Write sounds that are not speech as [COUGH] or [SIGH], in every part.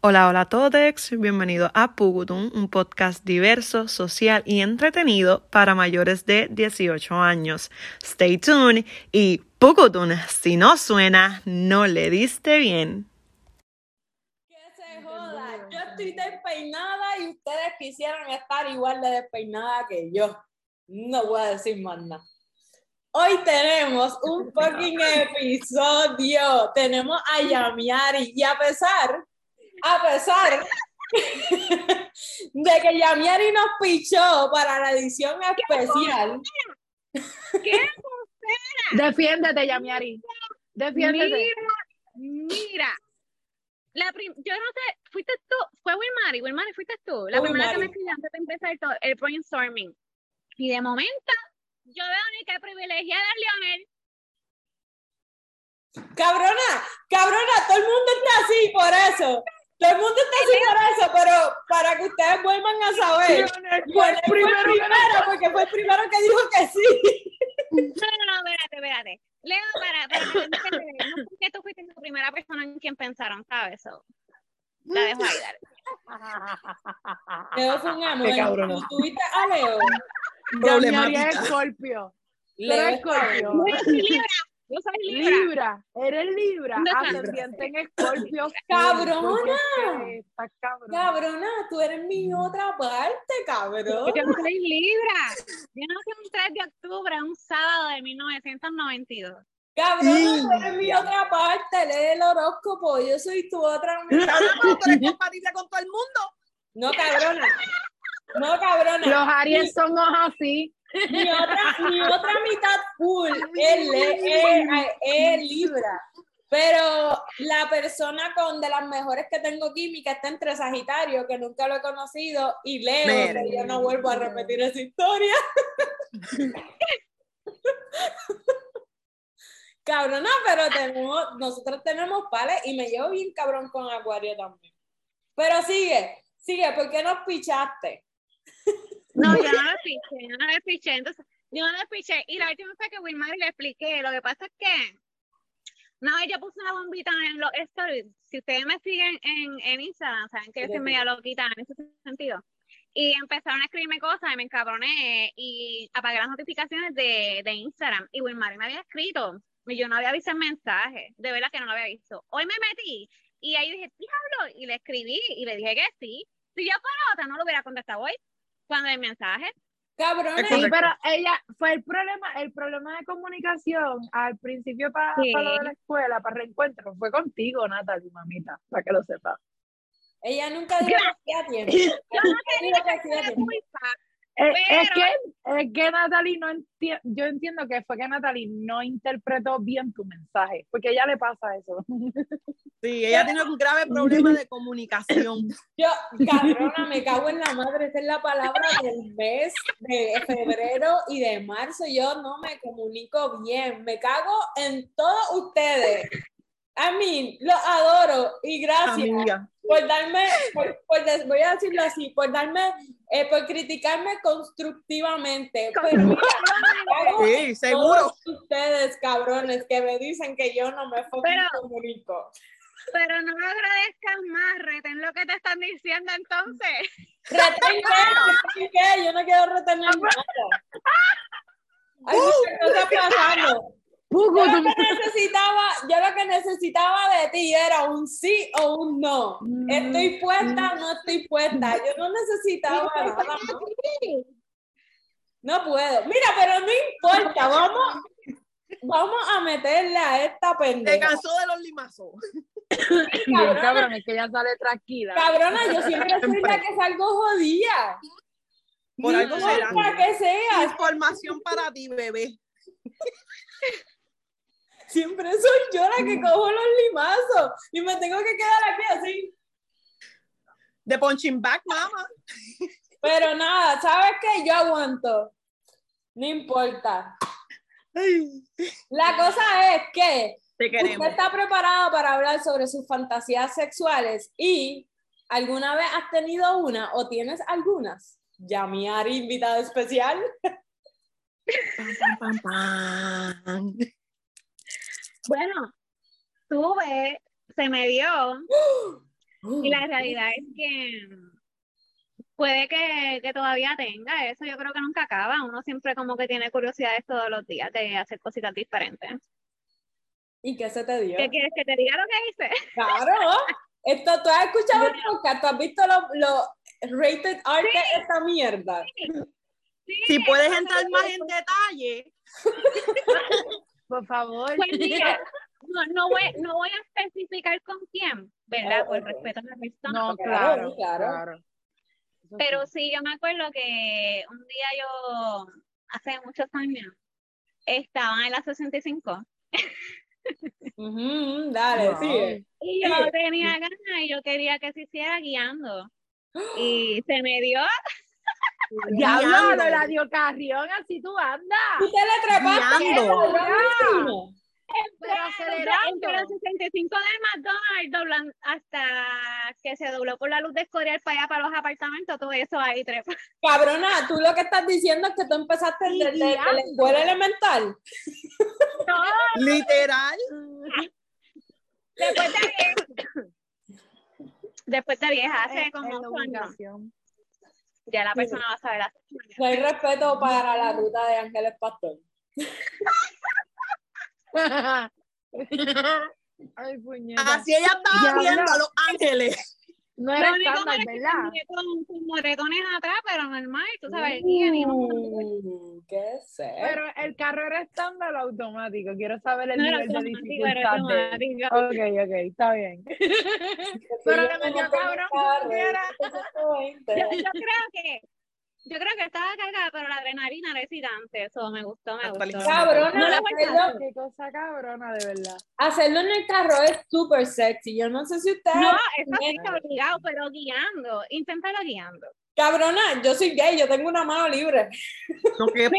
Hola, hola a todos, bienvenido a Pugutun, un podcast diverso, social y entretenido para mayores de 18 años. Stay tuned y Pugutun, si no suena, no le diste bien. Que se joda, yo estoy despeinada y ustedes quisieran estar igual de despeinada que yo. No voy a decir más nada. Hoy tenemos un fucking episodio. Tenemos a Yamiari y a pesar a pesar de que Yamiari nos pichó para la edición especial. ¿Qué Defiéndete, Yamiari. Defiéndete. Mira, mira. La prim- yo no sé, fuiste tú, fue Wilmary, Wilmary, fuiste tú, la primera que me escribió antes de empezar todo, el brainstorming. Y de momento, yo veo ni que privilegiada a Leonel. Cabrona, cabrona, todo el mundo está así por eso. Todo el mundo está así por eso, pero para que ustedes vuelvan a saber. Fue el primero, porque fue el primero que dijo que sí. No, no, no, espérate, espérate. Leo, para, para que no sé que tú fuiste la primera persona en quien pensaron, ¿sabes? So, la dejo ahí, dale. Leo fue un. ¿Tú tuviste a Leo? Escorpio. Tú Leo Escorpio. Soy Libra, yo soy Libra. Libra. Eres Libra. Ascendiente en [LAUGHS] Escorpio. Cabrona. Estás. Cabrona, tú eres mi otra parte, cabrón. Yo soy Libra. Yo nací un 3 de octubre, un sábado de 1992. Cabrona, tú eres mi otra parte, lee el horóscopo, yo soy tu otra mitad. tú eres compatible con todo el mundo. No, cabrona. No, cabrona. Los Aries somos así. Mi otra, mi otra mitad full es, Libra. Pero la persona con de las mejores que tengo química está entre Sagitario, que nunca lo he conocido, y Leo, Mira. que yo no vuelvo a repetir esa historia. [LAUGHS] Cabrona, pero tenemos, nosotros tenemos pales y me llevo bien cabrón con Acuario también. Pero sigue, sigue, ¿por qué nos pichaste? No, [LAUGHS] yo no le piché, yo no le piché. Entonces, yo no le piché. Y la última vez que Wilmar le expliqué, lo que pasa es que una vez yo puse una bombita en los stories. Si ustedes me siguen en, en Instagram, saben que yo soy media loquita en ese sentido. Y empezaron a escribirme cosas y me encabroné y apagué las notificaciones de, de Instagram. Y Wilmar me había escrito y yo no había visto el mensaje. De verdad que no lo había visto. Hoy me metí y ahí dije, diablo, y le escribí y le dije que sí. Si yo fuera otra, no lo hubiera contestado hoy cuando el mensaje. Cabrona, Es Sí, pero ella fue el problema, el problema de comunicación al principio para, Sí. para lo de la escuela, para reencuentro, fue contigo, Natalie, mamita, para que lo sepas. ella nunca dijo que hacía tiempo. Yo no que que Eh, es, que, es que Natalie no entiende, yo entiendo que fue que Natalie no interpretó bien tu mensaje, porque a ella le pasa eso. [LAUGHS] Sí, ella tiene un grave problema de comunicación. Yo, cabrona, me cago en la madre, esa es la palabra del mes de febrero y de marzo. Yo no me comunico bien, me cago en todos ustedes. A mí, los adoro y gracias Amiga. por darme, por, voy a decirlo así, por darme, eh, por criticarme constructivamente. Pero mira, me [LAUGHS] Sí, seguro. todos ustedes, cabrones, que me dicen que yo no me Pero- comunico. Pero no lo agradezcas más, reten lo que te están diciendo entonces. ¿Retén qué? ¿Retén qué? Yo no quiero retener [LAUGHS] nada. Hay muchas cosas pasando. Yo lo que necesitaba, yo lo que necesitaba de ti era un sí o un no. Estoy puesta, no estoy puesta. Yo no necesitaba nada. No puedo. Mira, pero no importa. Vamos, vamos a meterle a esta Te pendeja. cansó de los limazos. Bien, cabrón, es que ella sale tranquila. Cabrona, yo siempre soy la que salgo jodida. Por No algo será. que sea. Información para ti, bebé. Siempre soy yo la que cojo los limazos y me tengo que quedar aquí así. De punching back, mama. Pero nada, ¿sabes qué? Yo aguanto. No importa. La cosa es que te usted está preparado para hablar sobre sus fantasías sexuales y ¿alguna vez has tenido una o tienes algunas? Yamiari, invitada especial. Pam, pam, pam. Bueno, tuve, se me dio [GASPS] Y la realidad es que puede que, que todavía tenga eso, yo creo que nunca acaba. Uno siempre como que tiene curiosidades todos los días de hacer cositas diferentes. ¿Y qué se te dio? ¿Qué quieres que te diga lo que hice? [LAUGHS] Claro. Esto, ¿Tú has escuchado el podcast? ¿Tú has visto lo, lo rated R que es esta mierda? Sí, Si puedes entrar más en detalle, [LAUGHS] Por favor. Pues [LAUGHS] mira, no, no, voy, no voy a especificar con quién, ¿verdad? Oh, Por respeto a la persona. No, Claro, claro, Pero sí. yo me acuerdo que un día yo, hace muchos años, estaba en la 65 Ujú, dale, Wow. sigue. y yo tenía ganas y yo quería que se hiciera guiando. [GASPS] Y se me dio, Diablo, Guiando. lo radio Carrión, así tú andas. ¿Tú te le trepaste Guiando. al vecino? Pero acelerando. entre los 65 de McDonald's doblan hasta que se dobló por la luz de Escorial para allá, para los apartamentos, todo eso ahí trepa. Cabrona, tú lo que estás diciendo es que tú empezaste desde la escuela elemental. literal, Después de vieja. Después de vieja, hace como la ubicación. Ya la persona va a saber hacer. No hay respeto para la ruta de Ángeles Pastor. [LAUGHS] Ay, puñeta. así ella estaba viendo a los ángeles. No era estándar, malo es que ¿verdad? con, con moretones atrás, pero normal, tú sabes, Uh, ¿Qué sé? Pero el carro era estándar o automático. Quiero saber el No nivel de dificultad de. Ok, ok, está bien. [LAUGHS] Pero le metió cabrón como quiera. Yo, [LAUGHS] yo creo que yo creo que estaba cargada, pero la adrenalina era excitante, eso me gustó, me gustó. Cabrona, No hacerlo, Qué cosa cabrona, de verdad. hacerlo en el carro es súper sexy. Yo no sé si ustedes. No, eso sí está obligado, pero guiando, inténtalo guiando. Cabrona, yo soy gay, yo tengo una mano libre. No quepo.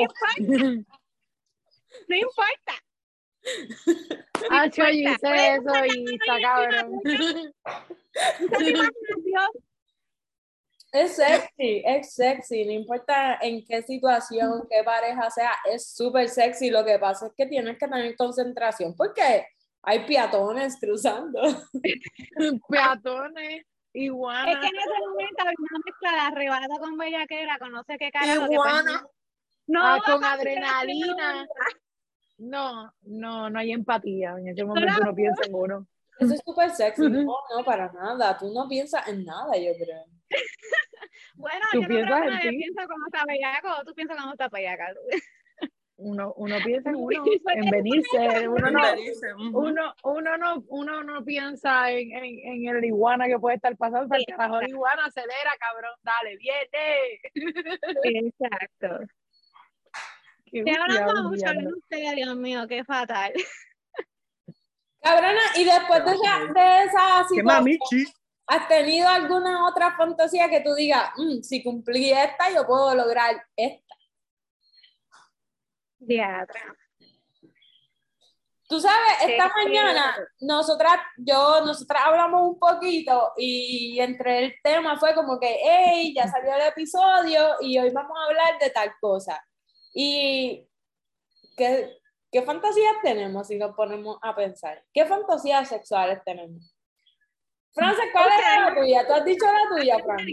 No importa. Ah, yo hice eso y está cabrón. Imaginación. Es sexy, es sexy, no importa en qué situación, qué pareja sea, es súper sexy. Lo que pasa es que tienes que tener concentración porque hay peatones cruzando. [LAUGHS] Peatones, Es iguanas. que en ese momento había una mezcla de arrebata con bellaquera, con no sé qué carajo. que Iguana. No, Ah, con adrenalina. No, no, no hay empatía. En ese momento uno piensa en uno. Eso es súper sexy. No, no, para nada. Tú no piensas en nada, yo creo. [LAUGHS] Bueno, ¿Tú yo no creo piensas que en nadie ti? piensa cómo está bellaco, tú piensas cómo está bellaca. Uno, uno piensa en [LAUGHS] uno, en venirse. Uno no, uno, uno no, uno no piensa en, en, en el iguana que puede estar pasando. El carajo de iguana, acelera, cabrón, dale, viene. Exacto. [LAUGHS] Qué Estoy hablando mucho, hablando usted, Dios mío, qué fatal. Cabrona, y después de esa, de esa Qué situación. ¿Has tenido alguna otra fantasía que tú digas, "Mm, si cumplí esta, yo puedo lograr esta? Diatra. Tú sabes, esta Sí. mañana nosotras, yo, nosotras hablamos un poquito y entre el tema fue como que, hey, ya salió el episodio y hoy vamos a hablar de tal cosa. Y ¿qué, qué fantasías tenemos si nos ponemos a pensar? ¿Qué fantasías sexuales tenemos? Frances, ¿cuál es la tuya? ¿Tú has dicho la tuya, Fran?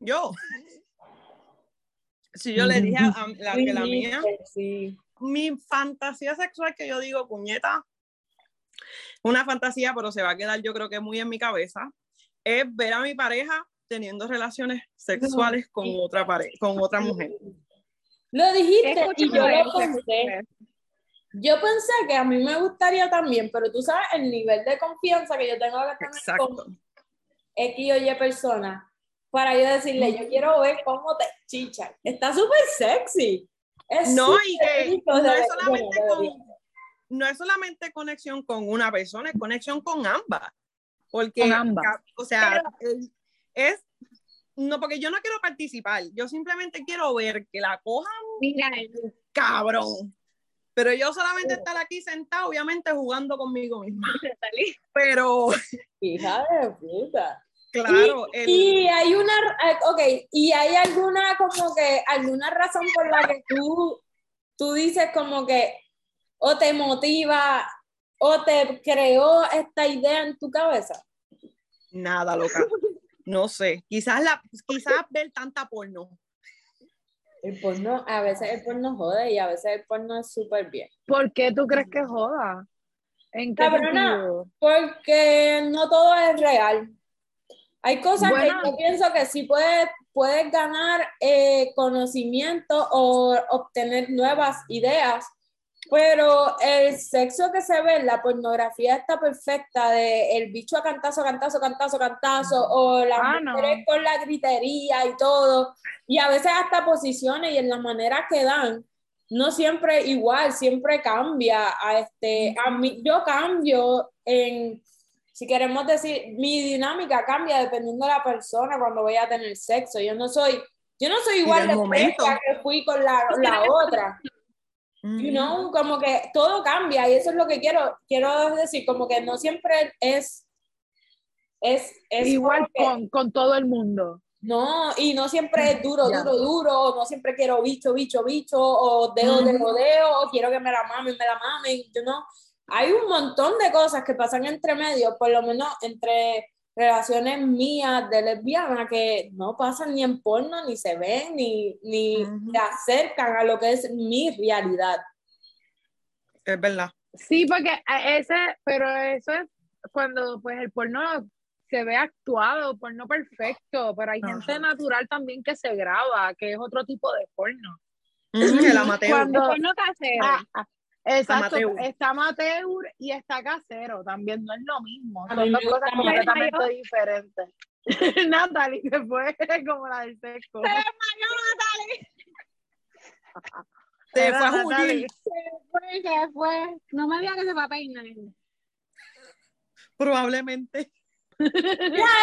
Yo. Si yo le dije a, la, que la mía, Sí. mi fantasía sexual que yo digo, puñeta, una fantasía, pero se va a quedar yo creo que muy en mi cabeza, es ver a mi pareja teniendo relaciones sexuales con otra pareja, con otra mujer. Lo dijiste y yo lo pensé. Yo pensé que a mí me gustaría también, pero tú sabes el nivel de confianza que yo tengo que tener Exacto. con X o Y persona para yo decirle, yo quiero ver cómo te chichan. Está súper sexy. Es No, y que no es solamente bueno, con, debería. no es solamente conexión con una persona, es conexión con ambas. Porque, Con ambas. o sea, es, no, porque yo no quiero participar, yo simplemente quiero ver que la cojan Mira, cabrón. Pero yo solamente estar aquí sentado, obviamente jugando conmigo misma. [LAUGHS] Pero, Hija de puta. claro, el- Y hay una, eh, ok, y hay alguna como que, alguna razón por la que tú, tú dices como que o te motiva o te creó esta idea en tu cabeza. Nada, loca. No sé. Quizás, la, quizás ver tanta porno. El porno, a veces el porno jode y a veces el porno es súper bien. ¿Por qué tú crees que joda? ¿En qué Cabrona, sentido? Porque no todo es real. Hay cosas Bueno. que yo pienso que sí puedes, puedes ganar eh, conocimiento o obtener nuevas ideas, pero el sexo que se ve en la pornografía está perfecta de el bicho a cantazo, cantazo, cantazo, cantazo, o las Ah, no. mujeres con la gritería y todo, y a veces hasta posiciones y en la manera que dan, no siempre igual, siempre cambia. A este, a mí, yo cambio en, si queremos decir, mi dinámica cambia dependiendo de la persona cuando voy a tener sexo. Yo no soy, yo no soy igual de momento. que fui con la, la otra. You know, como que todo cambia y eso es lo que quiero, quiero decir, como que no siempre es, es, es Igual que- con, con todo el mundo. no, y no siempre es duro, Ya. duro, duro, no siempre quiero bicho, bicho, bicho, o dedo de Ujú. rodeo, o quiero que me la mamen, me la mamen, you know. Hay un montón de cosas que pasan entre medio, por lo menos entre relaciones mías de lesbiana que no pasan ni en porno, ni se ven, ni, ni se acercan a lo que es mi realidad. Es verdad. Sí, porque ese, pero eso es cuando pues el porno se ve actuado, porno perfecto, pero hay gente natural también que se graba, que es otro tipo de porno. Ujú, El amateur. Cuando- El porno casero. Ah, ah, exacto, Amateur. está amateur y está casero, también no es lo mismo, A son dos cosas completamente diferentes. [LAUGHS] Natalie se fue [LAUGHS] como la del sexo. Se desmayó Natalie. Se fue a Natalie. Julir, Se fue, se fue. No me digas que se va a peinar. probablemente. Mira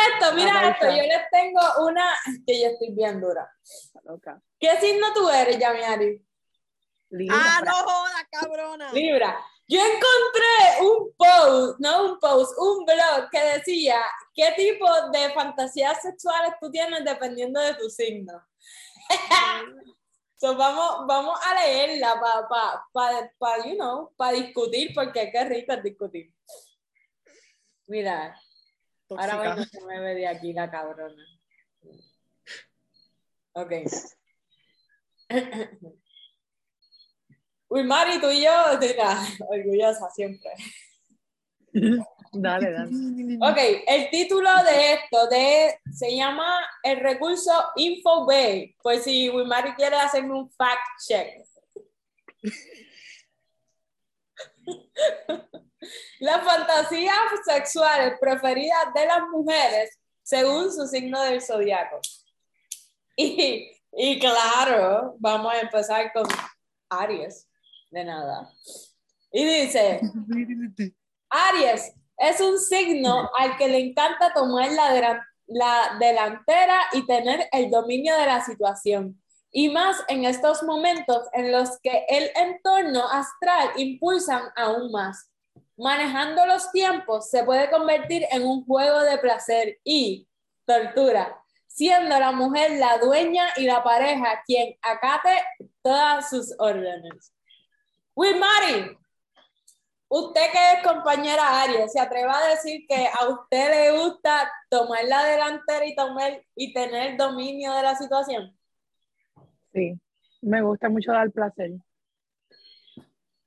esto, mira esto, yo les tengo una que yo estoy bien dura. Loca. ¿Qué signo tú eres, Yamiari? Libra. Ah, no jodas, cabrona. Libra. Yo encontré un post, no un post, un blog que decía qué tipo de fantasías sexuales tú tienes dependiendo de tu signo. [LAUGHS] So, vamos, vamos a leerla para, pa, pa, pa, you know, para discutir, porque qué rico es discutir. Mira, ahora Tóxica. bueno, se me ve de aquí la cabrona. Ok. [LAUGHS] Uy, Mari, tú y yo, mira, [LAUGHS] orgullosa siempre. [LAUGHS] Dale, dale. Ok, el título de esto de, se llama el recurso InfoBay, pues si Wimari quiere hacerme un fact check. [LAUGHS] Las fantasías sexuales preferidas de las mujeres según su signo del zodiaco. Y, y claro, vamos a empezar con Aries, de nada. Y dice, Aries es un signo al que le encanta tomar la, delantera y tener el dominio de la situación. Y más en estos momentos en los que el entorno astral impulsan aún más. Manejando los tiempos se puede convertir en un juego de placer y tortura, siendo la mujer la dueña y la pareja quien acate todas sus órdenes. Wilmary, Usted que es compañera Aries, ¿se atreve a decir que a usted le gusta tomar la delantera y, tomar, y tener dominio de la situación? Sí, me gusta mucho dar placer.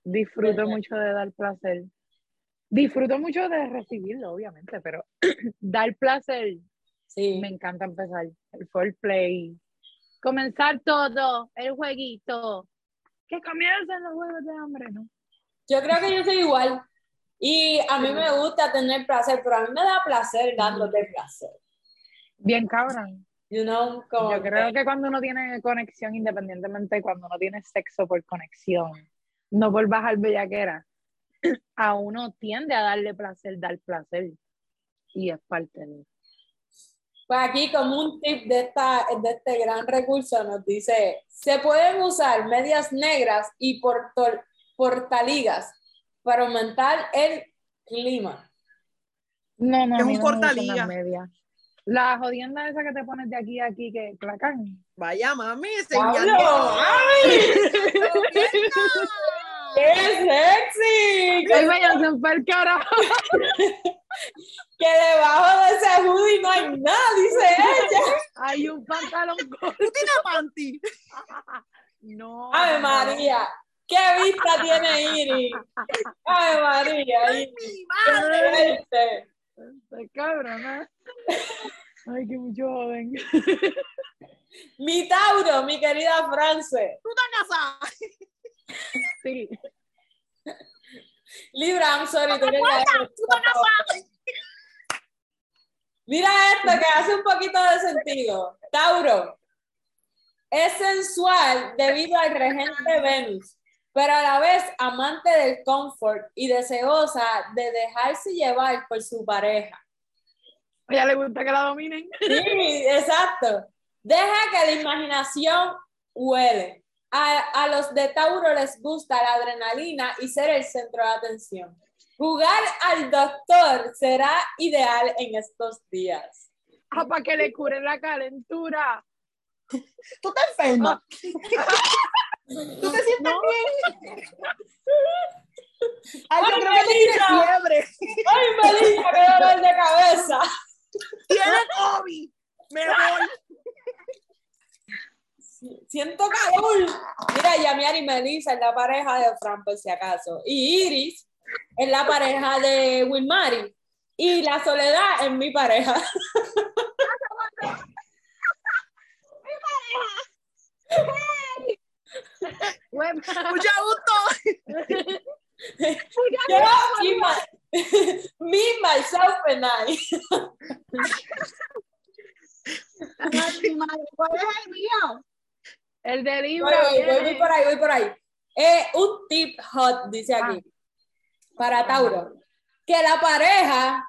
Disfruto mucho de dar placer. Disfruto mucho de recibirlo, obviamente, pero [CLEARS THROAT] dar placer, Sí. me encanta empezar. El foreplay, comenzar todo, el jueguito. Que comiencen los juegos de hambre, ¿no? Yo creo que yo soy igual. Y a mí me gusta tener placer, pero a mí me da placer dándote placer. Bien cabrón. You know, como Yo creo que cuando uno tiene conexión, independientemente cuando uno tiene sexo por conexión, no por bajar bellaquera, [CLEARS THROAT] a uno tiende a darle placer, dar placer. Y es parte de Pues aquí como un tip de, esta, de este gran recurso nos dice, se pueden usar medias negras y portol- portaligas para aumentar el clima. No, no, Es un no cortaliga. medias. La jodienda esa que te pones de aquí a aquí, que clacan. Vaya, mami, ¡Pablo! señaló. ¡Ay! [LAUGHS] ¡Qué sexy! ¡Qué me para el carajo! [LAUGHS] que debajo de ese hoodie no hay nada, dice ella. Hay un pantalón corto. una panty? no. ¡Ave María! ¡Qué vista tiene Iri! ¡Ave María! Iri. ¡Mi madre! ¡Qué este cabrón, ¿eh? Ay, qué mucho joven. Mi Tauro, mi querida France. ¡Tú estás casada! Sí. Libra, I'm sorry, tú Mira esto que hace un poquito de sentido. Tauro es sensual debido al regente Venus, pero a la vez amante del confort y deseosa de dejarse llevar por su pareja. A ella le gusta que la dominen. Sí, exacto. Deja que la imaginación huele. A, a los de Tauro les gusta la adrenalina y ser el centro de atención. Jugar al doctor será ideal en estos días. Ah, para que le cure la calentura. Tú estás enferma. [LAUGHS] Tú te sientes No. bien. Ay, yo Ay, creo que tú tienes Melissa. fiebre. ¡Ay, Melissa, qué dolor de cabeza! Tienes COVID. Me voy. Siento calor. Mira, Yamiar y Melissa es la pareja de Fran, por si acaso. Y Iris es la pareja de Wilmary. Y la soledad es mi pareja. Bueno, [LAUGHS] Mucho gusto. [LAUGHS] Yo, my- [LAUGHS] me, myself and I. Ay, mi madre, ¿cuál es el mío? El de Voy, Libra voy, voy, por ahí, voy por ahí. Eh, un tip hot, dice aquí, para Tauro. Que la pareja,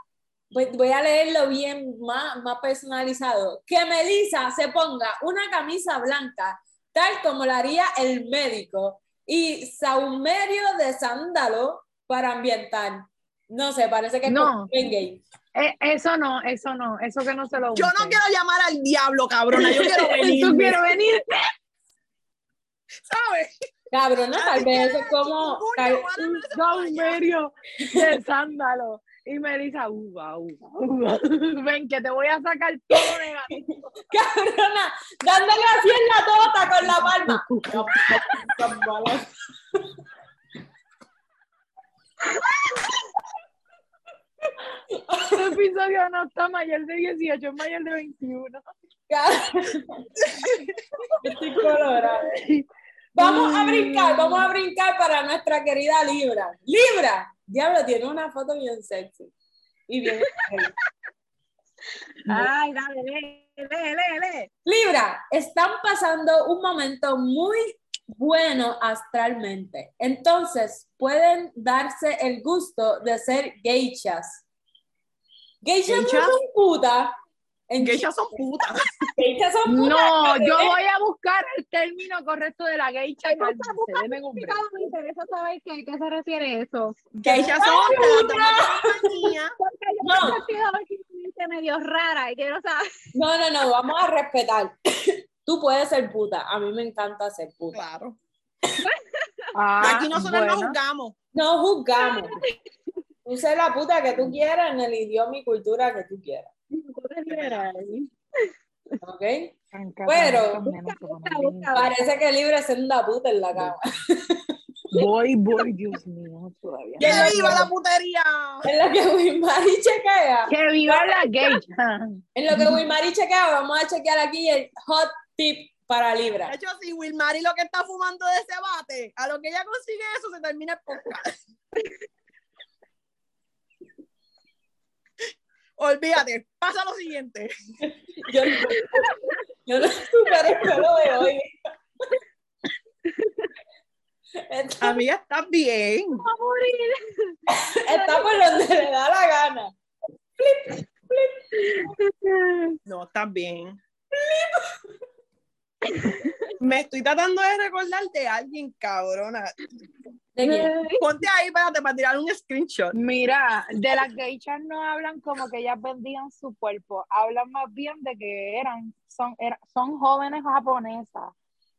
voy, a leerlo bien, más, más personalizado. Que Melissa se ponga una camisa blanca, tal como la haría el médico, y saumerio de sándalo para ambientar. No sé, parece que es No. gay. Eh, eso no, eso no, eso que no se lo Yo no quiero llamar al diablo, cabrona. Yo quiero [LAUGHS] venir. Tú quieres venir. ¿Sabes? Cabrona, tal vez eso es como... Tal- vale, me hace Saumerio de sándalo. Y Melissa, uva, uva, uva. Ven, que te voy a sacar todo negativo. [LAUGHS] cabrona, dándole así en la tota con la palma. [LAUGHS] [LAUGHS] Este episodio no está mayor de 18, es mayor de 21. Estoy colorada. Vamos a brincar, vamos a brincar para nuestra querida Libra. Libra, diablo, tiene una foto bien sexy. Y bien. [LAUGHS] Ay, dale, lee, lee, lee, lee. Libra, están pasando un momento muy bueno astralmente. Entonces, pueden darse el gusto de ser geishas. Geishas no ¿Geishas? son putas. Ellas son putas. [LAUGHS] geishas son putas. No, yo voy a buscar el término correcto de la geisha. No cálmense, está buscando denme un break. Me interesa saber qué, qué se refiere eso. Ellas son compañía. Porque yo No. me he sentido medio rara y quiero saber. No, no, no, vamos a respetar. Tú puedes ser puta. A mí me encanta ser puta. Claro. Ah, Aquí nosotros no juzgamos. No juzgamos. Tú sé la puta que tú quieras en el idioma y cultura que tú quieras. ¿Ok? Pero- Parece que libre senda puta en la cama. Voy, voy, Dios mío, todavía. ¡Que viva la putería! En lo que Wilmary chequea. Que viva la geisha. En lo que Wilmary chequea, vamos a chequear aquí el hot tip para Libra. De hecho, si Wilmary lo que está fumando de ese bate, a lo que ella consigue eso, se termina el podcast. [LAUGHS] Olvídate, pasa lo siguiente. Yo no, yo no supero el pelo de hoy. Está, Amiga, estás bien. está por donde le da la gana. No, estás bien. Me estoy tratando de recordar de alguien, cabrona. ¿De quién? Ponte ahí, espérate, para tirar un screenshot. Mira, de las geishas no hablan como que ellas vendían su cuerpo, hablan más bien de que eran, son, era- son jóvenes japonesas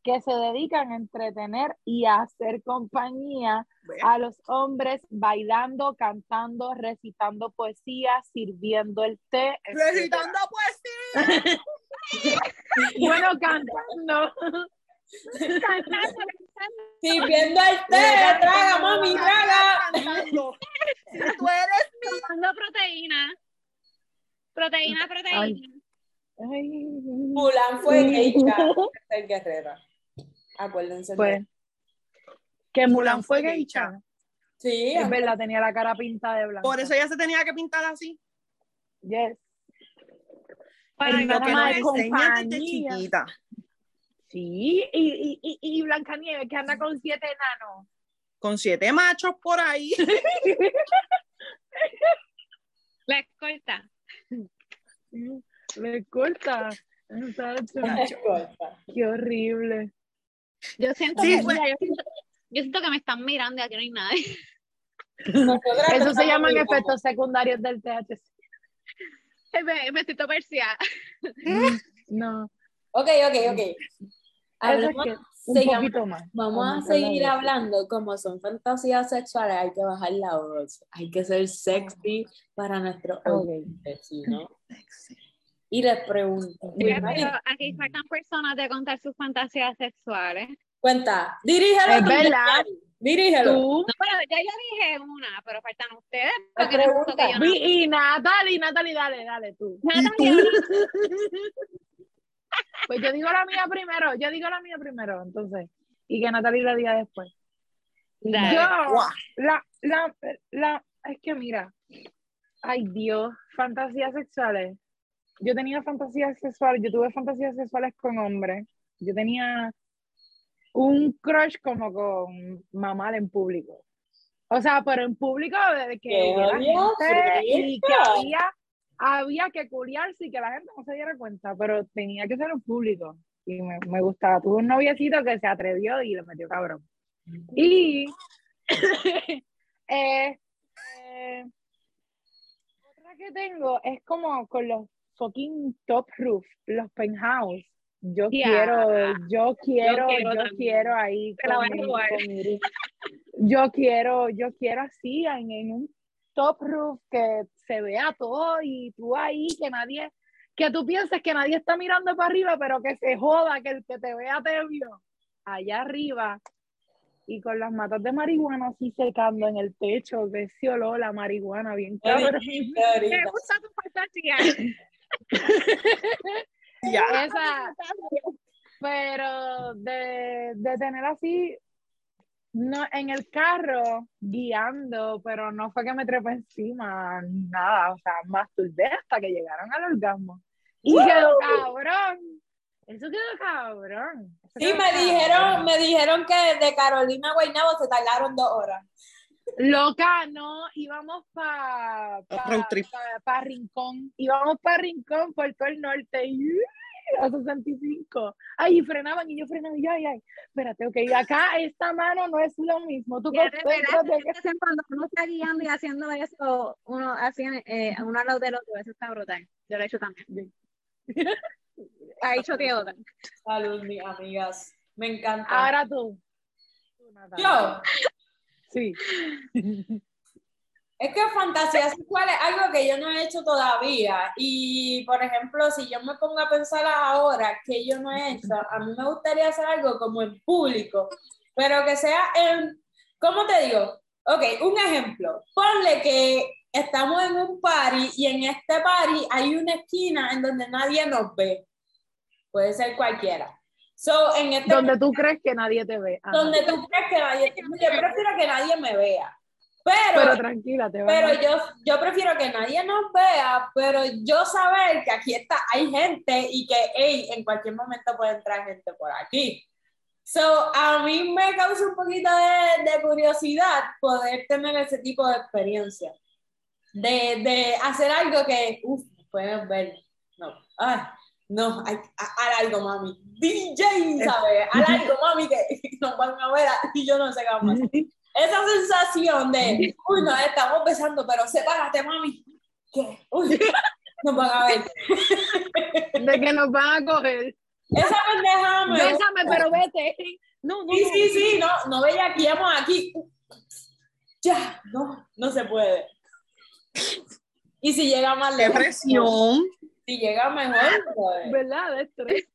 que se dedican a entretener y a hacer compañía a los hombres bailando, cantando, recitando poesía, sirviendo el té. Recitando poesía. [LAUGHS] Bueno, cantando. Cantando, Sí, viendo el té, traga, mami, traga. Cantando. Si tú eres cantando proteína. Proteína, proteína. Ay. Mulan fue geisha, el guerrera. Acuérdense. de Pues, que Mulan fue geisha. Sí, Es verdad, tenía la cara pintada de blanco. Por eso ella se tenía que pintar así. Yes. Para Hermana Lo que nos de enseñan desde compañía. chiquita. Sí, y, y, y, y Blancanieves que anda con siete enanos. Con siete machos por ahí. [LAUGHS] La escolta. Muchacho, Escolta. Qué horrible. Yo siento, Sí, que, mira, yo, siento, yo siento que me están mirando y aquí no hay nadie. Eso se llaman efectos secundarios del THC. [LAUGHS] Me, me siento persia. [LAUGHS] No, Ok, ok, ok. eso es Hablemos- que un sigamos- poquito más. Vamos a seguir hablando como son fantasías sexuales, hay que bajar la voz, hay que ser sexy para nuestros Ok. oyentes, ¿sí, no? Y les pregunto, pero aquí faltan personas de contar sus fantasías sexuales. Cuenta, dirígelo. Es verdad. Dirígelo. Tú, No, pero ya yo dije una, pero faltan ustedes. Porque pregunta. que yo no- y Natalie, Natalie, dale, dale tú. [LAUGHS] Natalia, [LAUGHS] Pues yo digo la mía primero, yo digo la mía primero, entonces. Y que Natalie la diga después. Dale. Yo, la, la, la, es que mira, ay Dios, fantasías sexuales. Yo tenía fantasías sexuales, yo tuve fantasías sexuales con hombres. Yo tenía un crush como con mamar en público. O sea, pero en público de que ¡Qué viera gente y que había, había que culiarse y que la gente no se diera cuenta, pero tenía que ser en público. Y me, me gustaba. Tuve un noviecito que se atrevió y le metió cabrón. Y [COUGHS] eh, eh, otra que tengo es como con los fucking top roof, los penthouse. Yo Ya. quiero, yo quiero, quiero yo quiero ahí la con con yo quiero, yo quiero así en, en un top roof que se vea todo y tú ahí que nadie, que tú pienses que nadie está mirando para arriba, pero que se joda, que el que te vea te vio allá arriba y con las matas de marihuana así secando en el techo, que ese olor a marihuana bien ¿Qué cabrón. dijiste me gusta tu fantasía. [LAUGHS] Ya. Esa, pero de, de tener así, no, en el carro, guiando, pero no fue que me trepé encima, nada, o sea, masturbé hasta que llegaron al orgasmo. Y quedó cabrón. Eso quedó cabrón. Eso Sí, quedó me cabrón. dijeron, me dijeron que de Carolina a Guaynabo se tardaron dos horas. Loca, no, íbamos para pa, Road trip. pa- pa Rincón, íbamos para Rincón por todo el norte, y, a 65. Ay, y frenaban y yo frenaba y yo, ay, ay, espérate, ok, acá esta mano no es lo mismo, tú Ya que- cuando uno está guiando y haciendo eso, uno así, eh, uno al lado del otro, eso está brutal. Yo lo he hecho también. [LAUGHS] Ha hecho tío. Salud, mis amigas. Me encanta. Ahora tú. Yo, Sí. [LAUGHS] es que fantasía sexual es algo que yo no he hecho todavía. Y, por ejemplo, si yo me pongo a pensar ahora que yo no he hecho, a mí me gustaría hacer algo como en público, pero que sea en, ¿cómo te digo? Ok, un ejemplo. Ponle que estamos en un party y en este party hay una esquina en donde nadie nos ve. Puede ser cualquiera. So, en este Donde tú crees que nadie te ve. Ajá. donde tú crees que nadie, yo prefiero que nadie me vea. Pero, Pero tranquila, te pero a yo, yo prefiero que nadie nos vea, pero yo saber que aquí está, hay gente y que, hey, en cualquier momento puede entrar gente por aquí. So, a mí me causa un poquito de, de curiosidad poder tener ese tipo de experiencia. De, de hacer algo que, uff, pueden ver. No, ay, no, hay, ha- haz algo, mami. DJ, ¿sabes? Haz algo, mami, que [LAUGHS] nos van a ver y yo no sé qué vamos hacer. Esa sensación de, uy, nos estamos besando, pero sepárate, mami. ¿Qué? Uy, [LAUGHS] nos van a ver. [LAUGHS] De que nos van a coger. Esa pendeja me Bésame, pero vete. No, no, Sí, no. sí, sí, no, no bellaqueamos aquí. Ya, no, no se puede. Y si llega más lejos, Depresión. Si llega mejor, pues, ¿Verdad? De estrés.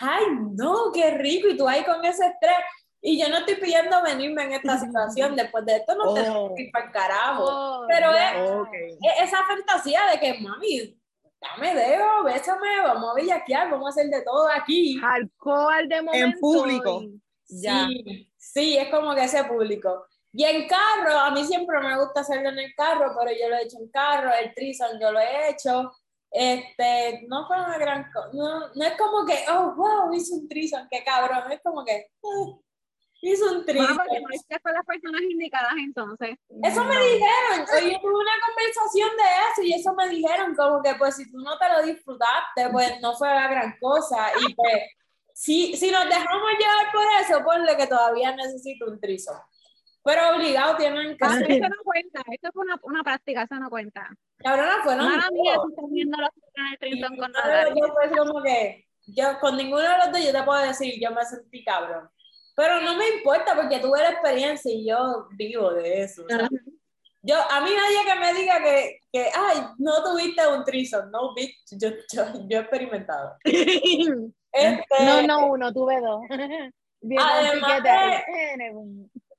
ay, no, qué rico, y tú ahí con ese estrés. Y yo no estoy pidiendo venirme en esta [LAUGHS] situación, después de esto no te Oh. ir para el carajo. Oh, Pero ya. es- Ok. E- esa fantasía de que, mami, dame dedo, bésame, vamos a bellaquear, vamos a hacer de todo aquí. Alcohol de momento. público. y Ya. Sí, sí, es como que ese público. Y en carro, a mí siempre me gusta hacerlo en el carro, pero yo lo he hecho en carro, el trison yo lo he hecho. Este, no fue una gran cosa, no, no es como que, oh, wow, hice un trison, qué cabrón, es como que, eh, hice un Bueno, trison. porque no con las personas indicadas entonces. Eso me dijeron, oye, tuve una conversación de eso y eso me dijeron, como que pues si tú no te lo disfrutaste, pues no fue la gran cosa. Y pues, si, si nos dejamos llevar por eso, ponle que todavía necesito un trizo. Pero obligado tienen que Ah, ser. eso no cuenta, esto fue una, una práctica, eso no cuenta. Cabrona, fueron Mala mía, tú estás viendo los en el Y trintón con Natalia. dos fue como que, yo con ninguno de los dos yo te puedo decir, yo me sentí cabrón. Pero no me importa porque tuve la experiencia y yo vivo de eso. o sea. Yo, a mí nadie que me diga que, que ay, no tuviste un trison, no, bitch, yo, yo, yo he experimentado. [LAUGHS] Este, No, no, uno, tuve dos. [LAUGHS] Además de-.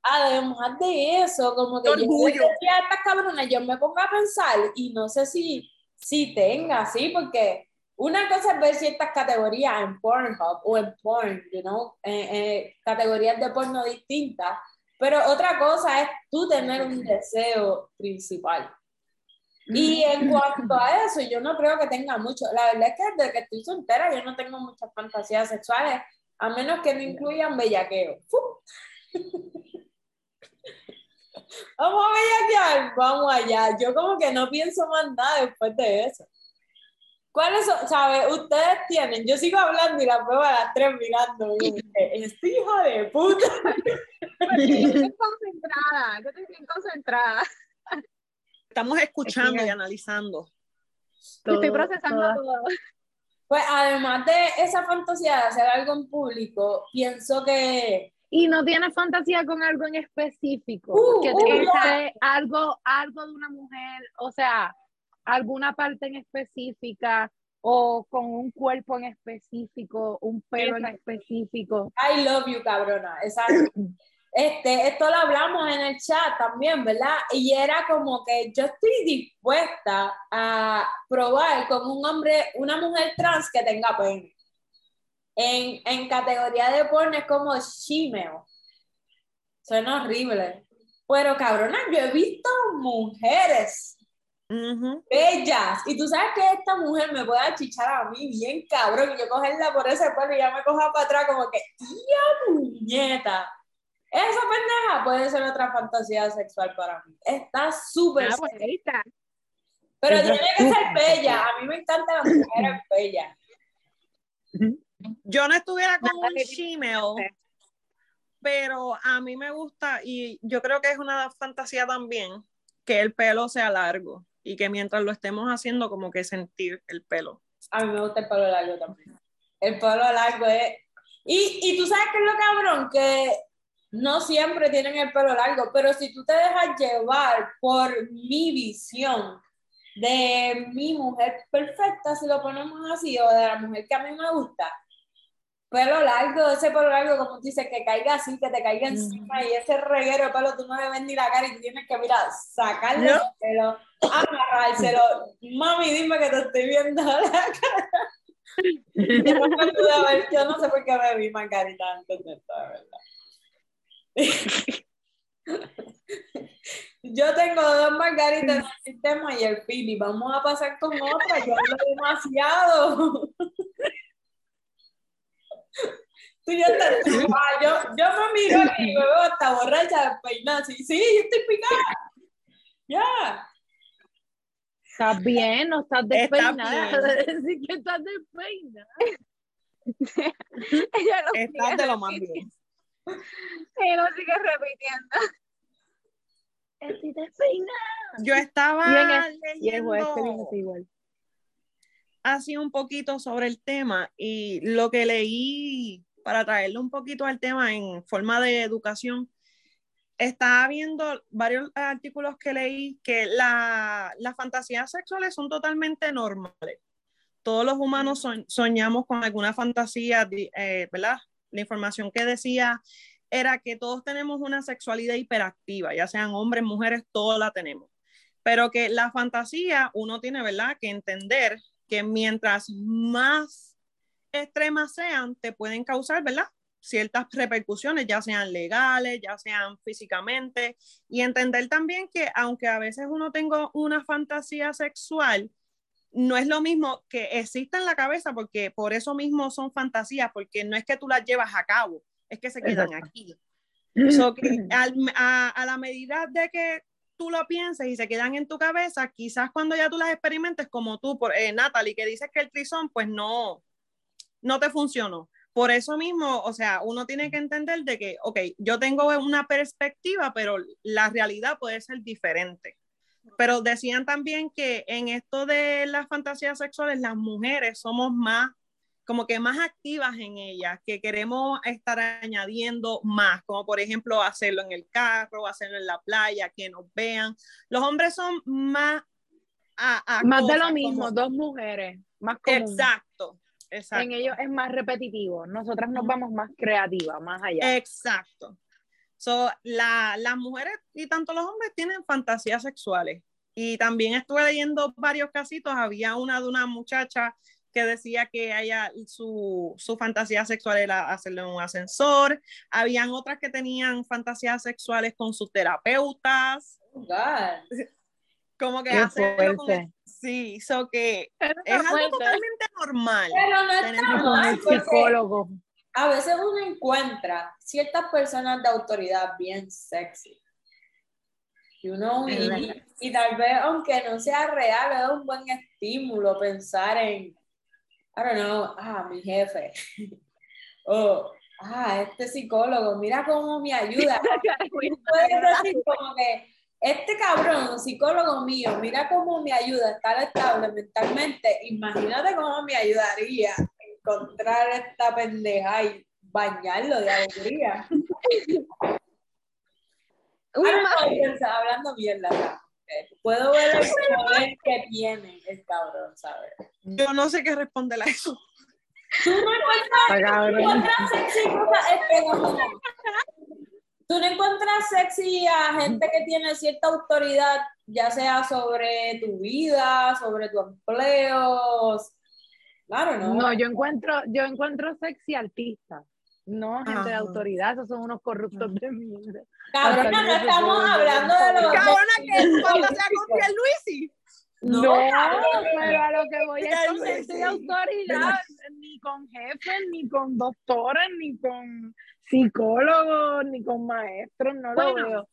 Además de eso, como que yo a estas cabronas, yo me pongo a pensar y no sé si, si tenga, sí, porque una cosa es ver ciertas categorías en Pornhub o en porn, you know, eh, eh, categorías de porno distintas, pero otra cosa es tú tener un deseo principal. Y en cuanto a eso, yo no creo que tenga mucho. La verdad es que desde que estoy soltera, yo no tengo muchas fantasías sexuales, a menos que no incluyan bellaqueo. ¡Fu! [LAUGHS] [LAUGHS] Vamos a bellaquear, vamos allá. Yo como que no pienso más nada después de eso. ¿Cuáles son? ¿Sabes? Ustedes tienen, yo sigo hablando y las veo a las tres mirando. y Este hijo de puta. Porque yo estoy concentrada, yo estoy bien concentrada. Estamos escuchando y analizando. Yo estoy Todo- procesando todas- todo. Pues además de esa fantasía de hacer algo en público, pienso que Y no tienes fantasía con algo en específico. Uh, que uh, algo, algo de una mujer, o sea, alguna parte en específica o con un cuerpo en específico, un pelo en específico. I love you, cabrona. Exacto. [CLEARS THROAT] Este, esto lo hablamos en el chat también, ¿verdad? Y era como que yo estoy dispuesta a probar con un hombre, una mujer trans que tenga pene. En, en categoría de porno es como shemale. Suena horrible. Pero cabrona, yo he visto mujeres bellas. Y tú sabes que esta mujer me puede achichar a mí bien cabrón. Y yo cogerla por ese pelo y ya me coja para atrás como que, ¡ya muñeta! Esa pendeja puede ser otra fantasía sexual para mí. Está súper. Ah, pues pero tiene que ser bella. A mí me encantan las mujeres bellas. Yo no estuviera con Nada un Gmail, pero a mí me gusta y yo creo que es una fantasía también que el pelo sea largo y que mientras lo estemos haciendo como que sentir el pelo. A mí me gusta el pelo largo también. El pelo largo es. Y, y tú sabes qué es lo cabrón, que no siempre tienen el pelo largo, pero si tú te dejas llevar por mi visión de mi mujer perfecta, si lo ponemos así, o de la mujer que a mí me gusta, pelo largo, ese pelo largo, como tú dices, que caiga así, que te caiga encima, y ese reguero de pelo, tú no le ves ni la cara y tú tienes que, mira, sacarle ¿No? el pelo, amarrárselo. Mami, dime que te estoy viendo la cara. Yo no me pude haber- yo no sé por qué me vi Margarita antes de esto, de verdad. Yo tengo dos margaritas en el sistema y el Philly. Vamos a pasar con otra. Yo hablo demasiado. Tú ya estás. [LAUGHS] Ah, yo, yo me miro y me veo hasta borracha despeinada. Sí, sí, yo estoy picada. Ya. Estás bien, no estás Está despeinada. bien. [LAUGHS] Decir que estás despeinada. Ella lo Estás de lo más bien. Ella lo sigue repitiendo. Estoy despeinada. Yo estaba Y en el- Y el juez te dijo leyendo así igual. así un poquito sobre el tema y lo que leí para traerle un poquito al tema en forma de educación, estaba viendo varios artículos que leí que la- las fantasías sexuales son totalmente normales. todos los humanos soñ- soñamos con alguna fantasía, eh, ¿verdad? La información que decía era que todos tenemos una sexualidad hiperactiva, ya sean hombres, mujeres, todos la tenemos. Pero que la fantasía, uno tiene, ¿verdad? Que entender que mientras más extremas sean, te pueden causar, ¿verdad? Ciertas repercusiones, ya sean legales, ya sean físicamente, y entender también que aunque a veces uno tenga una fantasía sexual, no es lo mismo que exista en la cabeza, porque por eso mismo son fantasías, porque no es que tú las llevas a cabo, es que se quedan Exacto. aquí. [CLEARS THROAT] So que al- a, a la medida de que tú lo pienses y se quedan en tu cabeza, quizás cuando ya tú las experimentes, como tú, por, eh, Natalie, que dices que el trisón, pues no, no te funcionó. Por eso mismo, o sea, uno tiene que entender de que, ok, yo tengo una perspectiva, pero la realidad puede ser diferente. Pero decían también que en esto de las fantasías sexuales, las mujeres somos más, como que más activas en ellas, que queremos estar añadiendo más, como por ejemplo hacerlo en el carro, hacerlo en la playa, que nos vean. Los hombres son más... A, a Más de lo mismo, como- dos mujeres, más común. Exacto, exacto. En ellos es más repetitivo. Nosotras nos vamos más creativas, más allá. Exacto. So, la- las mujeres y tanto los hombres tienen fantasías sexuales. Y también estuve leyendo varios casitos. Había una de una muchacha que decía que ella, su, su fantasía sexual era hacerlo en un ascensor. Habían otras que tenían fantasías sexuales con sus terapeutas. Oh, God. [LAUGHS] Como que hacerlo con fuerte. Sí, so que es algo fuerte. totalmente normal. Pero no está Tenemos Con mal, el porque psicólogo. a veces uno encuentra ciertas personas de autoridad bien sexy. Y uno, Es y tal vez, aunque no sea real, es un buen estímulo pensar en, I don't know, ah, mi jefe. [LAUGHS] o, ah, este psicólogo, mira cómo me ayuda. [LAUGHS] Puedes decir como que, este cabrón, psicólogo mío, mira cómo me ayuda a estar estable mentalmente. Imagínate cómo me ayudaría encontrar esta pendeja y bañarlo de alegría. Hablando mierda. acá. Eh, Puedo ver el poder que tiene el cabrón, ¿sabes? Yo no sé qué responderle a eso. Tú no encuentras, Tú no encuentras sexy a gente que tiene cierta autoridad, ya sea sobre tu vida, sobre tu empleo. Claro, ¿no? No, yo encuentro, yo encuentro sexy artistas, no gente de Ajá. autoridad, esos son unos corruptos de mierda. Cabrona, no estamos hablando de los. Cabrona, que de- cuando sea con Pierluisi. No, No, cabrón. pero a lo que voy es con gente de autoridad, ni con jefes, ni con doctores, ni con psicólogos, ni con maestros, no lo veo.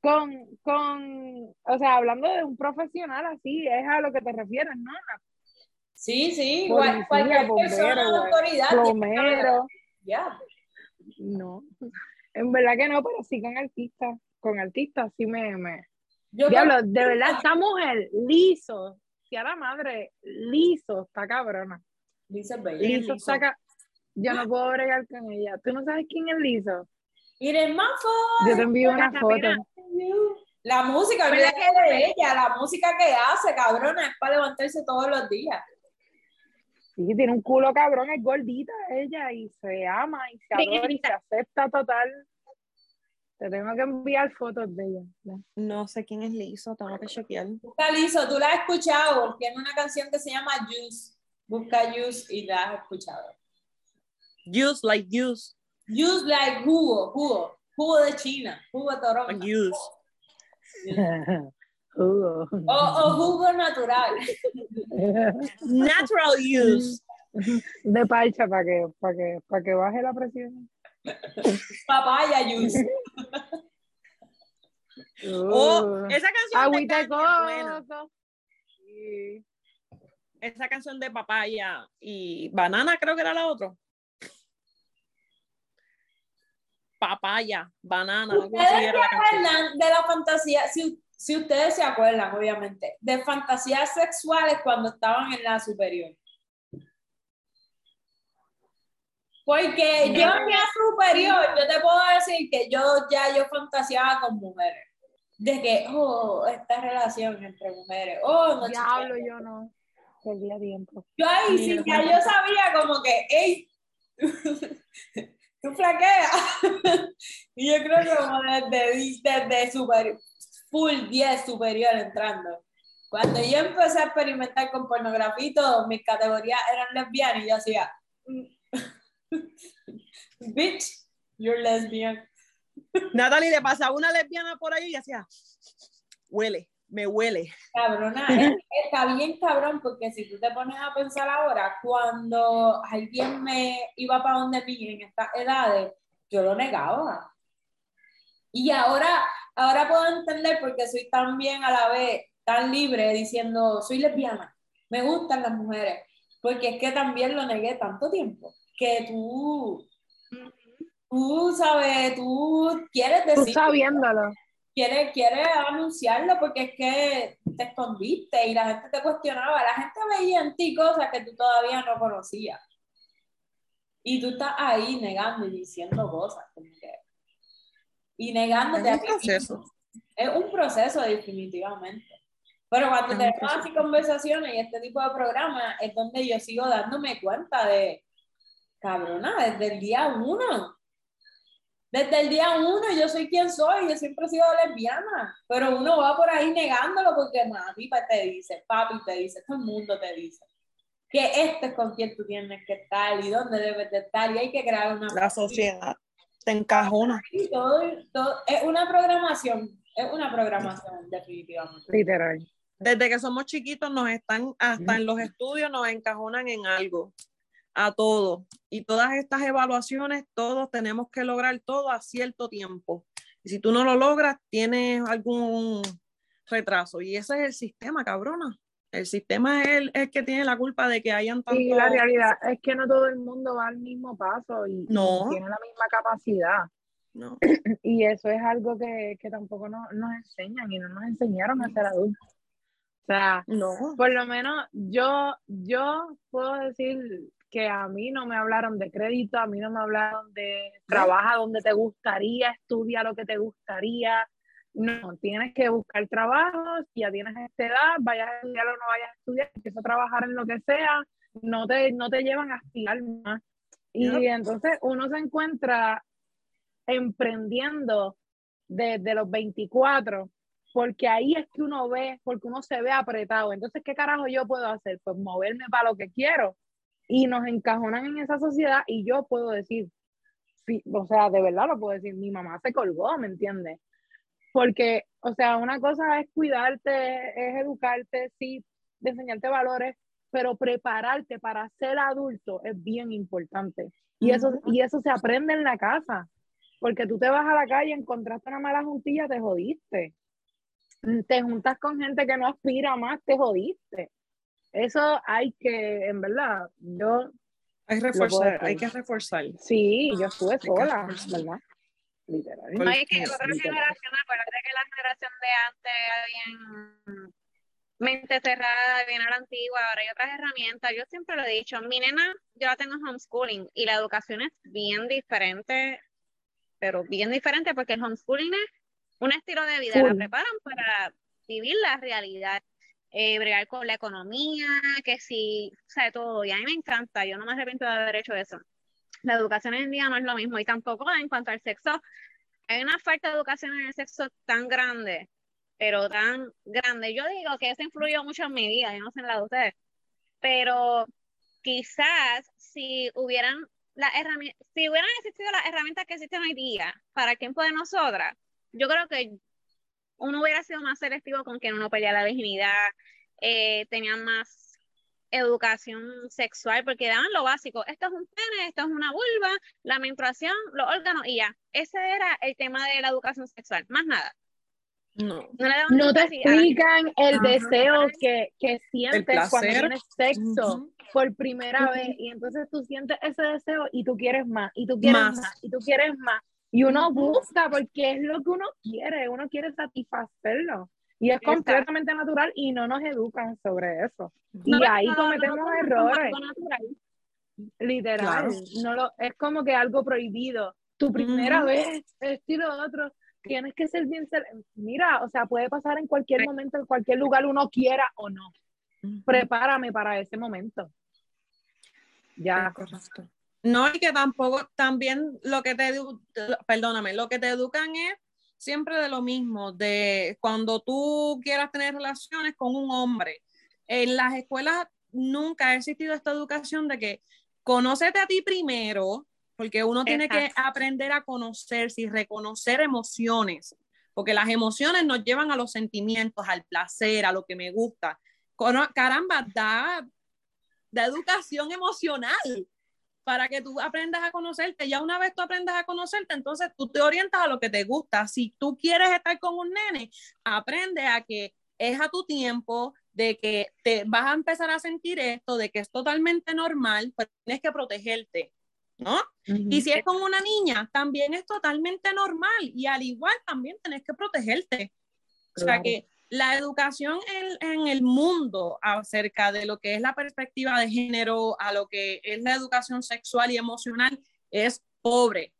Con, con, o sea, hablando de un profesional así, es a lo que te refieres, ¿no? Sí, sí, Policía, cual- cualquier bombero, persona de autoridad. Plomero, Ya. no. En verdad que no, pero sí con artistas, con artistas sí me, me, Yo Diablo, de verdad, esta mujer, liso, si a la madre, liso, está cabrona. Dice Bella. ¿Quién es Liso liso? está ca- Yo no puedo bregar con ella. ¿Tú no sabes quién es liso? Miren, Mafo. Yo te envío una foto. La música, ¿Verdad olvídate de ella, la música que hace, cabrona, es para levantarse todos los días. Sí, tiene un culo cabrón, es gordita ella y se ama y se ¿Quién es adora y se acepta total. Te tengo que enviar fotos de ella. ¿no? No sé quién es Lizo, tengo que chequear. Busca Lizo, tú la has escuchado, tiene una canción que se llama Juice. Busca Juice y la has escuchado. Use like use, Juice like jugo, jugo, jugo de China, jugo de toronja. like use. [LAUGHS] Uh. O, o jugo natural. [LAUGHS] Natural use. De parcha para que, para que, para que baje la presión. Papaya juice. Oh, Uh. esa canción de Agüita de caña. Sí. Esa canción de papaya y banana creo que era la otra. Papaya, banana, ¿Ustedes se acuerdan de la fantasía? Si, si ustedes se acuerdan, obviamente, de fantasías sexuales cuando estaban en la superior. Porque yo en la superior, yo te puedo decir que yo ya yo fantaseaba con mujeres. De que, oh, esta relación entre mujeres, oh, no Diablo, yo no. Perdí tiempo. Yo ahí sí, ya yo sabía como que, hey, [LAUGHS] tú flaqueas. [LAUGHS] y yo creo que como desde, desde super, full 10 superior entrando. Cuando yo empecé a experimentar con pornografía y mis categorías eran lesbianas y yo hacía, [LAUGHS] bitch, you're lesbian. Natalie le pasaba una lesbiana por ahí y decía, huele, me huele. Cabrona, es- [LAUGHS] está bien cabrón, porque si tú te pones a pensar ahora, cuando alguien me iba para donde mí en estas edades, yo lo negaba. Y ahora, ahora puedo entender porque soy tan bien a la vez, tan libre, diciendo, soy lesbiana, me gustan las mujeres, porque es que también lo negué tanto tiempo, que tú, tú sabes, tú quieres Tú decir sabiéndolo. Quiere, quiere anunciarlo porque es que te escondiste y la gente te cuestionaba. La gente veía en ti cosas que tú todavía no conocías. Y tú estás ahí negando y diciendo cosas. como que- y negándote Es un proceso. Es un proceso, definitivamente. Pero cuando tenemos así conversaciones y este tipo de programas, es donde yo sigo dándome cuenta de, cabrona, desde el día uno. Desde el día uno yo soy quien soy, yo siempre he sido lesbiana, pero uno va por ahí negándolo porque mami pa- te dice, papi te dice, todo el mundo te dice que este es con quien tú tienes que estar y dónde debes de estar y hay que crear una La sociedad te encajona. y todo, todo- es una programación, es una programación definitivamente. Literal. Desde que somos chiquitos nos están, hasta en los estudios nos encajonan en algo, a todo. Y todas estas evaluaciones, todos tenemos que lograr todo a cierto tiempo. Y si tú no lo logras, tienes algún retraso. Y ese es el sistema, cabrona. El sistema es el, el que tiene la culpa de que hayan tanto... Y la realidad es que no todo el mundo va al mismo paso y, y No. tiene la misma capacidad. No. [CLEARS THROAT] Y eso es algo que, que tampoco nos, nos enseñan y no nos enseñaron a ser adultos. O sea, No. por lo menos yo, yo puedo decir que a mí no me hablaron de crédito, a mí no me hablaron de trabaja donde te gustaría, estudia lo que te gustaría. No, tienes que buscar trabajo, si ya tienes esta edad, vayas a estudiar o no vayas a estudiar, empieza a trabajar en lo que sea, no te, no te llevan a aspirar más. Y entonces uno se encuentra emprendiendo desde los 24, porque ahí es que uno ve, porque uno se ve apretado. Entonces, ¿qué carajo yo puedo hacer? Pues moverme para lo que quiero. Y nos encajonan en esa sociedad y yo puedo decir, o sea, de verdad lo puedo decir, mi mamá se colgó, ¿me entiendes? Porque, o sea, una cosa es cuidarte, es educarte, sí, enseñarte valores, pero prepararte para ser adulto es bien importante. Y eso, y eso se aprende en la casa, porque tú te vas a la calle, encontraste una mala juntilla, te jodiste. Te juntas con gente que no aspira más, te jodiste. Eso hay que, en verdad, yo, Hay, reforzar, hay que reforzar. sí, yo estuve que sola. ¿verdad? Literal. No, y que otra literal. generación, acuérdate que la generación de antes era bien mente cerrada, bien a la antigua, ahora hay otras herramientas. Yo siempre lo he dicho, mi nena, yo la tengo en homeschooling y la educación es bien diferente, pero bien diferente porque el homeschooling es un estilo de vida, la preparan para vivir la realidad, eh, bregar con la economía, que sí, o sea, todo. Y a mí me encanta, yo no me arrepiento de haber hecho eso. La educación en día no es lo mismo y tampoco en cuanto al sexo, hay una falta de educación en el sexo tan grande, pero tan grande. Yo digo que eso influyó mucho en mi vida, yo no sé en la de ustedes, pero quizás si hubieran las herramientas, si hubieran existido las herramientas que existen hoy día para el tiempo de nosotras, yo creo que uno hubiera sido más selectivo con quien uno perdía la virginidad, eh, tenían más educación sexual, porque daban lo básico, esto es un pene, esto es una vulva, la menstruación, los órganos y ya. Ese era el tema de la educación sexual, más nada. No. No, le daban No te explican el Ajá. deseo que, que sientes cuando tienes sexo Ujú. por primera vez y entonces tú sientes ese deseo y tú quieres más y tú quieres Más. más, y tú quieres más y uno busca porque es lo que uno quiere, uno quiere satisfacerlo y es Exacto. completamente natural y no nos educan sobre eso y ahí no, cometemos no, errores algo natural. literal Claro. no lo, es como que algo prohibido tu primera vez esto y lo otro tienes que ser bien ser- mira o sea puede pasar en cualquier momento en cualquier lugar uno quiera o no prepárame para ese momento. Ya. Correcto. No, y que tampoco, también lo que te, perdóname, lo que te educan es siempre de lo mismo, de cuando tú quieras tener relaciones con un hombre. En las escuelas nunca ha existido esta educación de que conócete a ti primero, porque uno tiene que aprender a conocerse y reconocer emociones, porque las emociones nos llevan a los sentimientos, al placer, a lo que me gusta. Caramba, da, da educación emocional para que tú aprendas a conocerte. Ya una vez tú aprendas a conocerte, entonces tú te orientas a lo que te gusta. Si tú quieres estar con un nene, aprende a que es a tu tiempo, de que te vas a empezar a sentir esto, de que es totalmente normal, pero tienes que protegerte, ¿no? Y si es con una niña, también es totalmente normal y al igual también tienes que protegerte. O sea Claro. que la educación en, en el mundo acerca de lo que es la perspectiva de género, a lo que es la educación sexual y emocional, es pobre.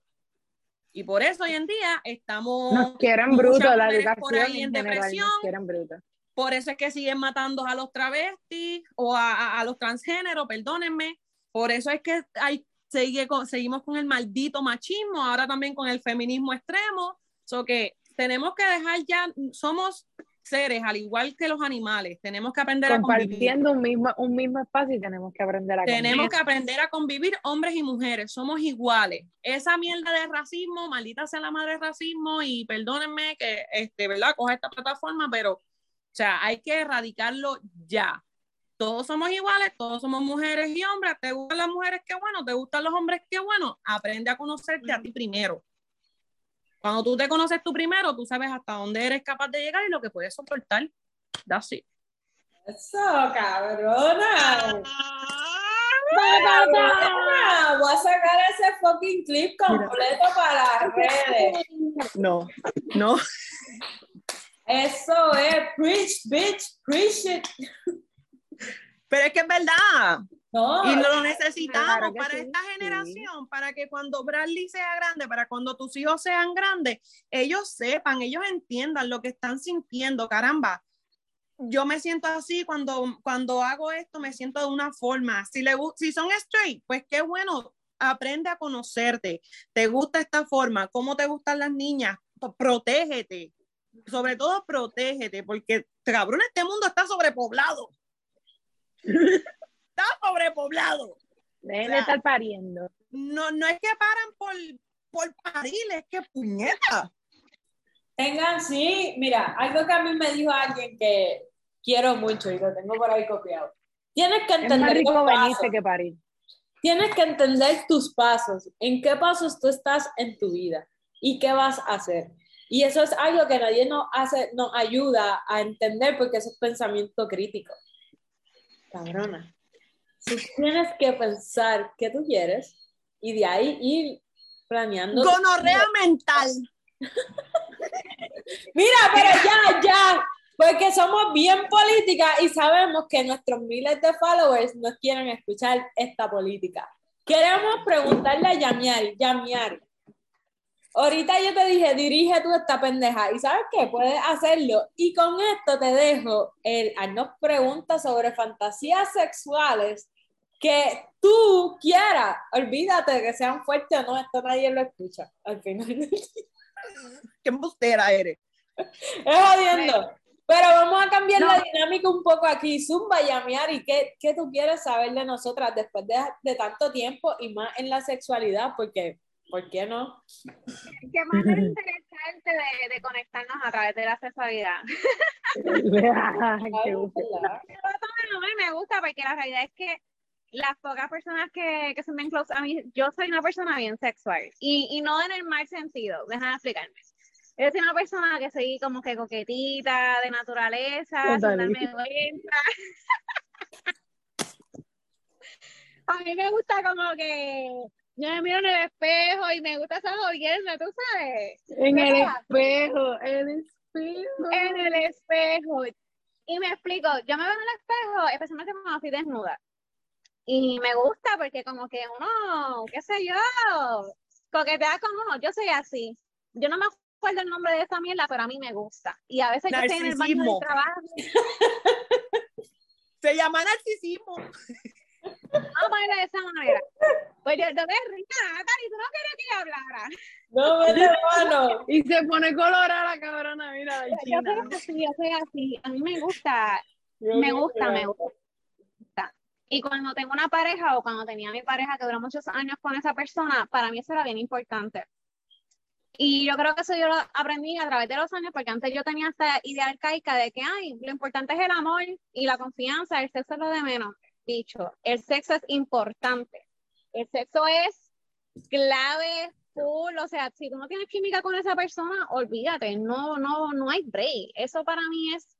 Y por eso hoy en día estamos... Nos quieren bruto la educación por ahí en en general, depresión. nos quieren bruto. Por eso es que siguen matando a los travestis o a, a- a los transgéneros, perdónenme. Por eso es que hay, sigue con- seguimos con el maldito machismo, ahora también con el feminismo extremo. So que tenemos que dejar ya, somos seres al igual que los animales, tenemos que aprender a convivir. Compartiendo un mismo, un mismo espacio y tenemos que aprender a Tenemos convivir. que aprender a convivir hombres y mujeres, somos iguales. Esa mierda de racismo, maldita sea la madre del racismo y perdónenme que, este, ¿verdad? Coja esta plataforma, pero, o sea, hay que erradicarlo ya. Todos somos iguales, todos somos mujeres y hombres. ¿Te gustan las mujeres? Qué bueno. ¿Te gustan los hombres? Qué bueno. Aprende a conocerte a ti primero. Cuando tú te conoces tú primero, tú sabes hasta dónde eres capaz de llegar y lo que puedes soportar. That's it. Eso, cabrona. Voy a sacar ese fucking clip completo para las redes. No, no. Eso es, preach, bitch, preach it. Pero es que es verdad. No, Y lo necesitamos Claro para sí, esta sí. generación, para que cuando Bradley sea grande, para cuando tus hijos sean grandes, ellos sepan, ellos entiendan lo que están sintiendo. Caramba, yo me siento así cuando, cuando hago esto, me siento de una forma. Si, le, si son straight, pues qué bueno, aprende a conocerte. ¿Te gusta esta forma? ¿Cómo te gustan las niñas? Protégete. Sobre todo, protégete, porque cabrón, este mundo está sobrepoblado. [LAUGHS] está sobrepoblado Dejen O de estar pariendo. no, no es que paran por, por parir, es que puñeta. tengan, sí, mira, algo que a mí me dijo alguien que quiero mucho y lo tengo por ahí copiado. Tienes que Es más entender rico venirse pasos. que parir. Tienes que entender tus pasos, en qué pasos tú estás en tu vida y qué vas a hacer. Y eso es algo que nadie nos hace, nos ayuda a entender porque eso es pensamiento crítico. Cabrona. Si tienes que pensar qué tú quieres y de ahí ir planeando. Gonorrea mental. [LAUGHS] Mira, pero ya, ya, porque somos bien políticas y sabemos que nuestros miles de followers no quieren escuchar esta política. Queremos preguntarle a Yamiar, Yamiar, ahorita yo te dije, dirige tú esta pendeja y ¿sabes qué? Puedes hacerlo. Y con esto te dejo el haznos preguntas sobre fantasías sexuales que tú quieras. Olvídate de que sean fuertes o no, esto nadie lo escucha al final. Qué embustera eres. Es jodiendo. Pero vamos a cambiar No. la dinámica un poco aquí. Zumba, llamear y qué, qué tú quieres saber de nosotras después de, de tanto tiempo y más en la sexualidad, porque, ¿por qué no? Qué manera interesante de, de conectarnos a través de la sexualidad. [LAUGHS] Me, me gusta porque la realidad es que las pocas personas que, que son bien close a mí, yo soy una persona bien sexual y, y no en el mal sentido, déjame explicarme. Yo soy una persona que soy como que coquetita, de naturaleza, sin darme cuenta. [LAUGHS] a mí me gusta como que yo me miro en el espejo y me gusta esa jodienda, tú sabes. En el espejo, el espejo. en el espejo. Y me explico, yo me veo en el espejo, especialmente cuando estoy desnuda. Y me gusta porque como que uno, qué sé yo, coquetea con uno, yo soy así. Yo no me acuerdo el nombre de esa mierda, pero a mí me gusta. Y a veces yo estoy en el baño del Narcisismo. trabajo. [LAUGHS] Se llama narcisismo. Vamos a ponerlo de esa manera. Pues yo, yo me rica, Natalie, tú no querías que yo hablara. No, vete, hermano. Y se pone colorada la cabrona, mira, la Yo china. soy así, yo soy así. A mí me gusta, me gusta, me gusta. Y cuando tengo una pareja o cuando tenía mi pareja que duró muchos años con esa persona, para mí eso era bien importante. Y yo creo que eso yo lo aprendí a través de los años, porque antes yo tenía esta idea arcaica de que, ay, lo importante es el amor y la confianza, el sexo es lo de menos. Dicho, el sexo es importante. El sexo es clave, full, o sea, si tú no tienes química con esa persona, olvídate, no, no, no hay break. Eso para mí es,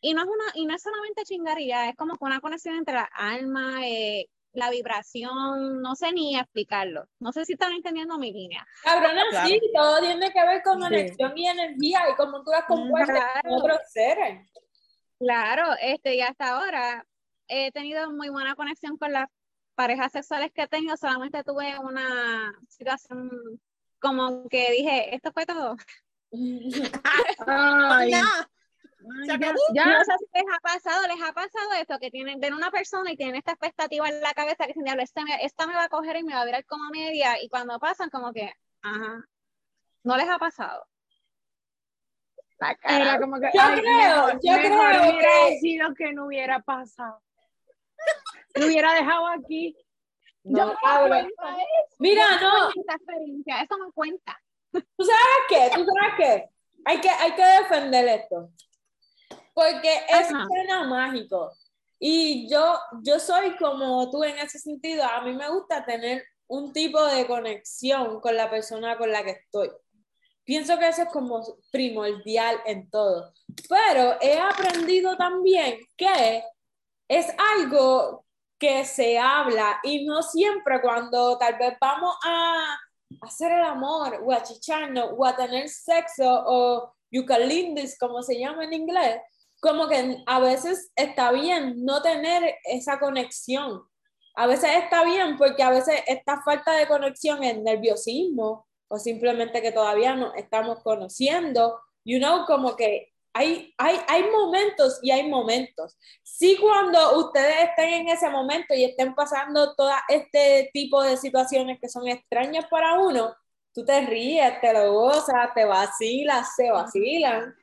y no es una, y no es solamente chingarilla, es como que una conexión entre la alma, eh, la vibración, no sé ni explicarlo. No sé si están entendiendo mi línea. Cabrona, Claro. sí, todo tiene que ver con Sí. conexión y energía y cómo tú las compuestas con Claro. otros seres. Claro, este, y hasta ahora he tenido muy buena conexión con las parejas sexuales que he tenido, solamente tuve una situación como que dije, esto fue todo. [LAUGHS] [LAUGHS] Ay, ay, se ya, acabó. ya. No sé si les ha pasado, les ha pasado esto, que tienen, ven una persona y tienen esta expectativa en la cabeza que dicen, diablo, este me- esta me va a coger y me va a virar como media, y cuando pasan como que, ajá, no les ha pasado. La cara. Era como que, Yo ay, creo, mejor, yo mejor creo hubiera [LAUGHS] que- sido que no hubiera pasado. Lo hubiera dejado aquí. No, cuento Mira, no, eso no cuenta. ¿sabes qué? ¿Tú sabes qué? Hay que, hay que defender esto. Porque es Ajá. suena mágico. Y yo, yo soy como tú en ese sentido. A mí me gusta tener un tipo de conexión con la persona con la que estoy. Pienso que eso es como primordial en todo. Pero he aprendido también que es algo que se habla y no siempre cuando tal vez vamos a hacer el amor o a chicharnos o a tener sexo o eucalindis, como se llama en inglés, como que a veces está bien no tener esa conexión. A veces está bien porque a veces esta falta de conexión es nerviosismo o simplemente que todavía no estamos conociendo. You know, como que hay, hay, hay momentos y hay momentos. Sí, cuando ustedes estén en ese momento y estén pasando todo este tipo de situaciones que son extrañas para uno, tú te ríes, te lo gozas, te vacilas, se vacilan,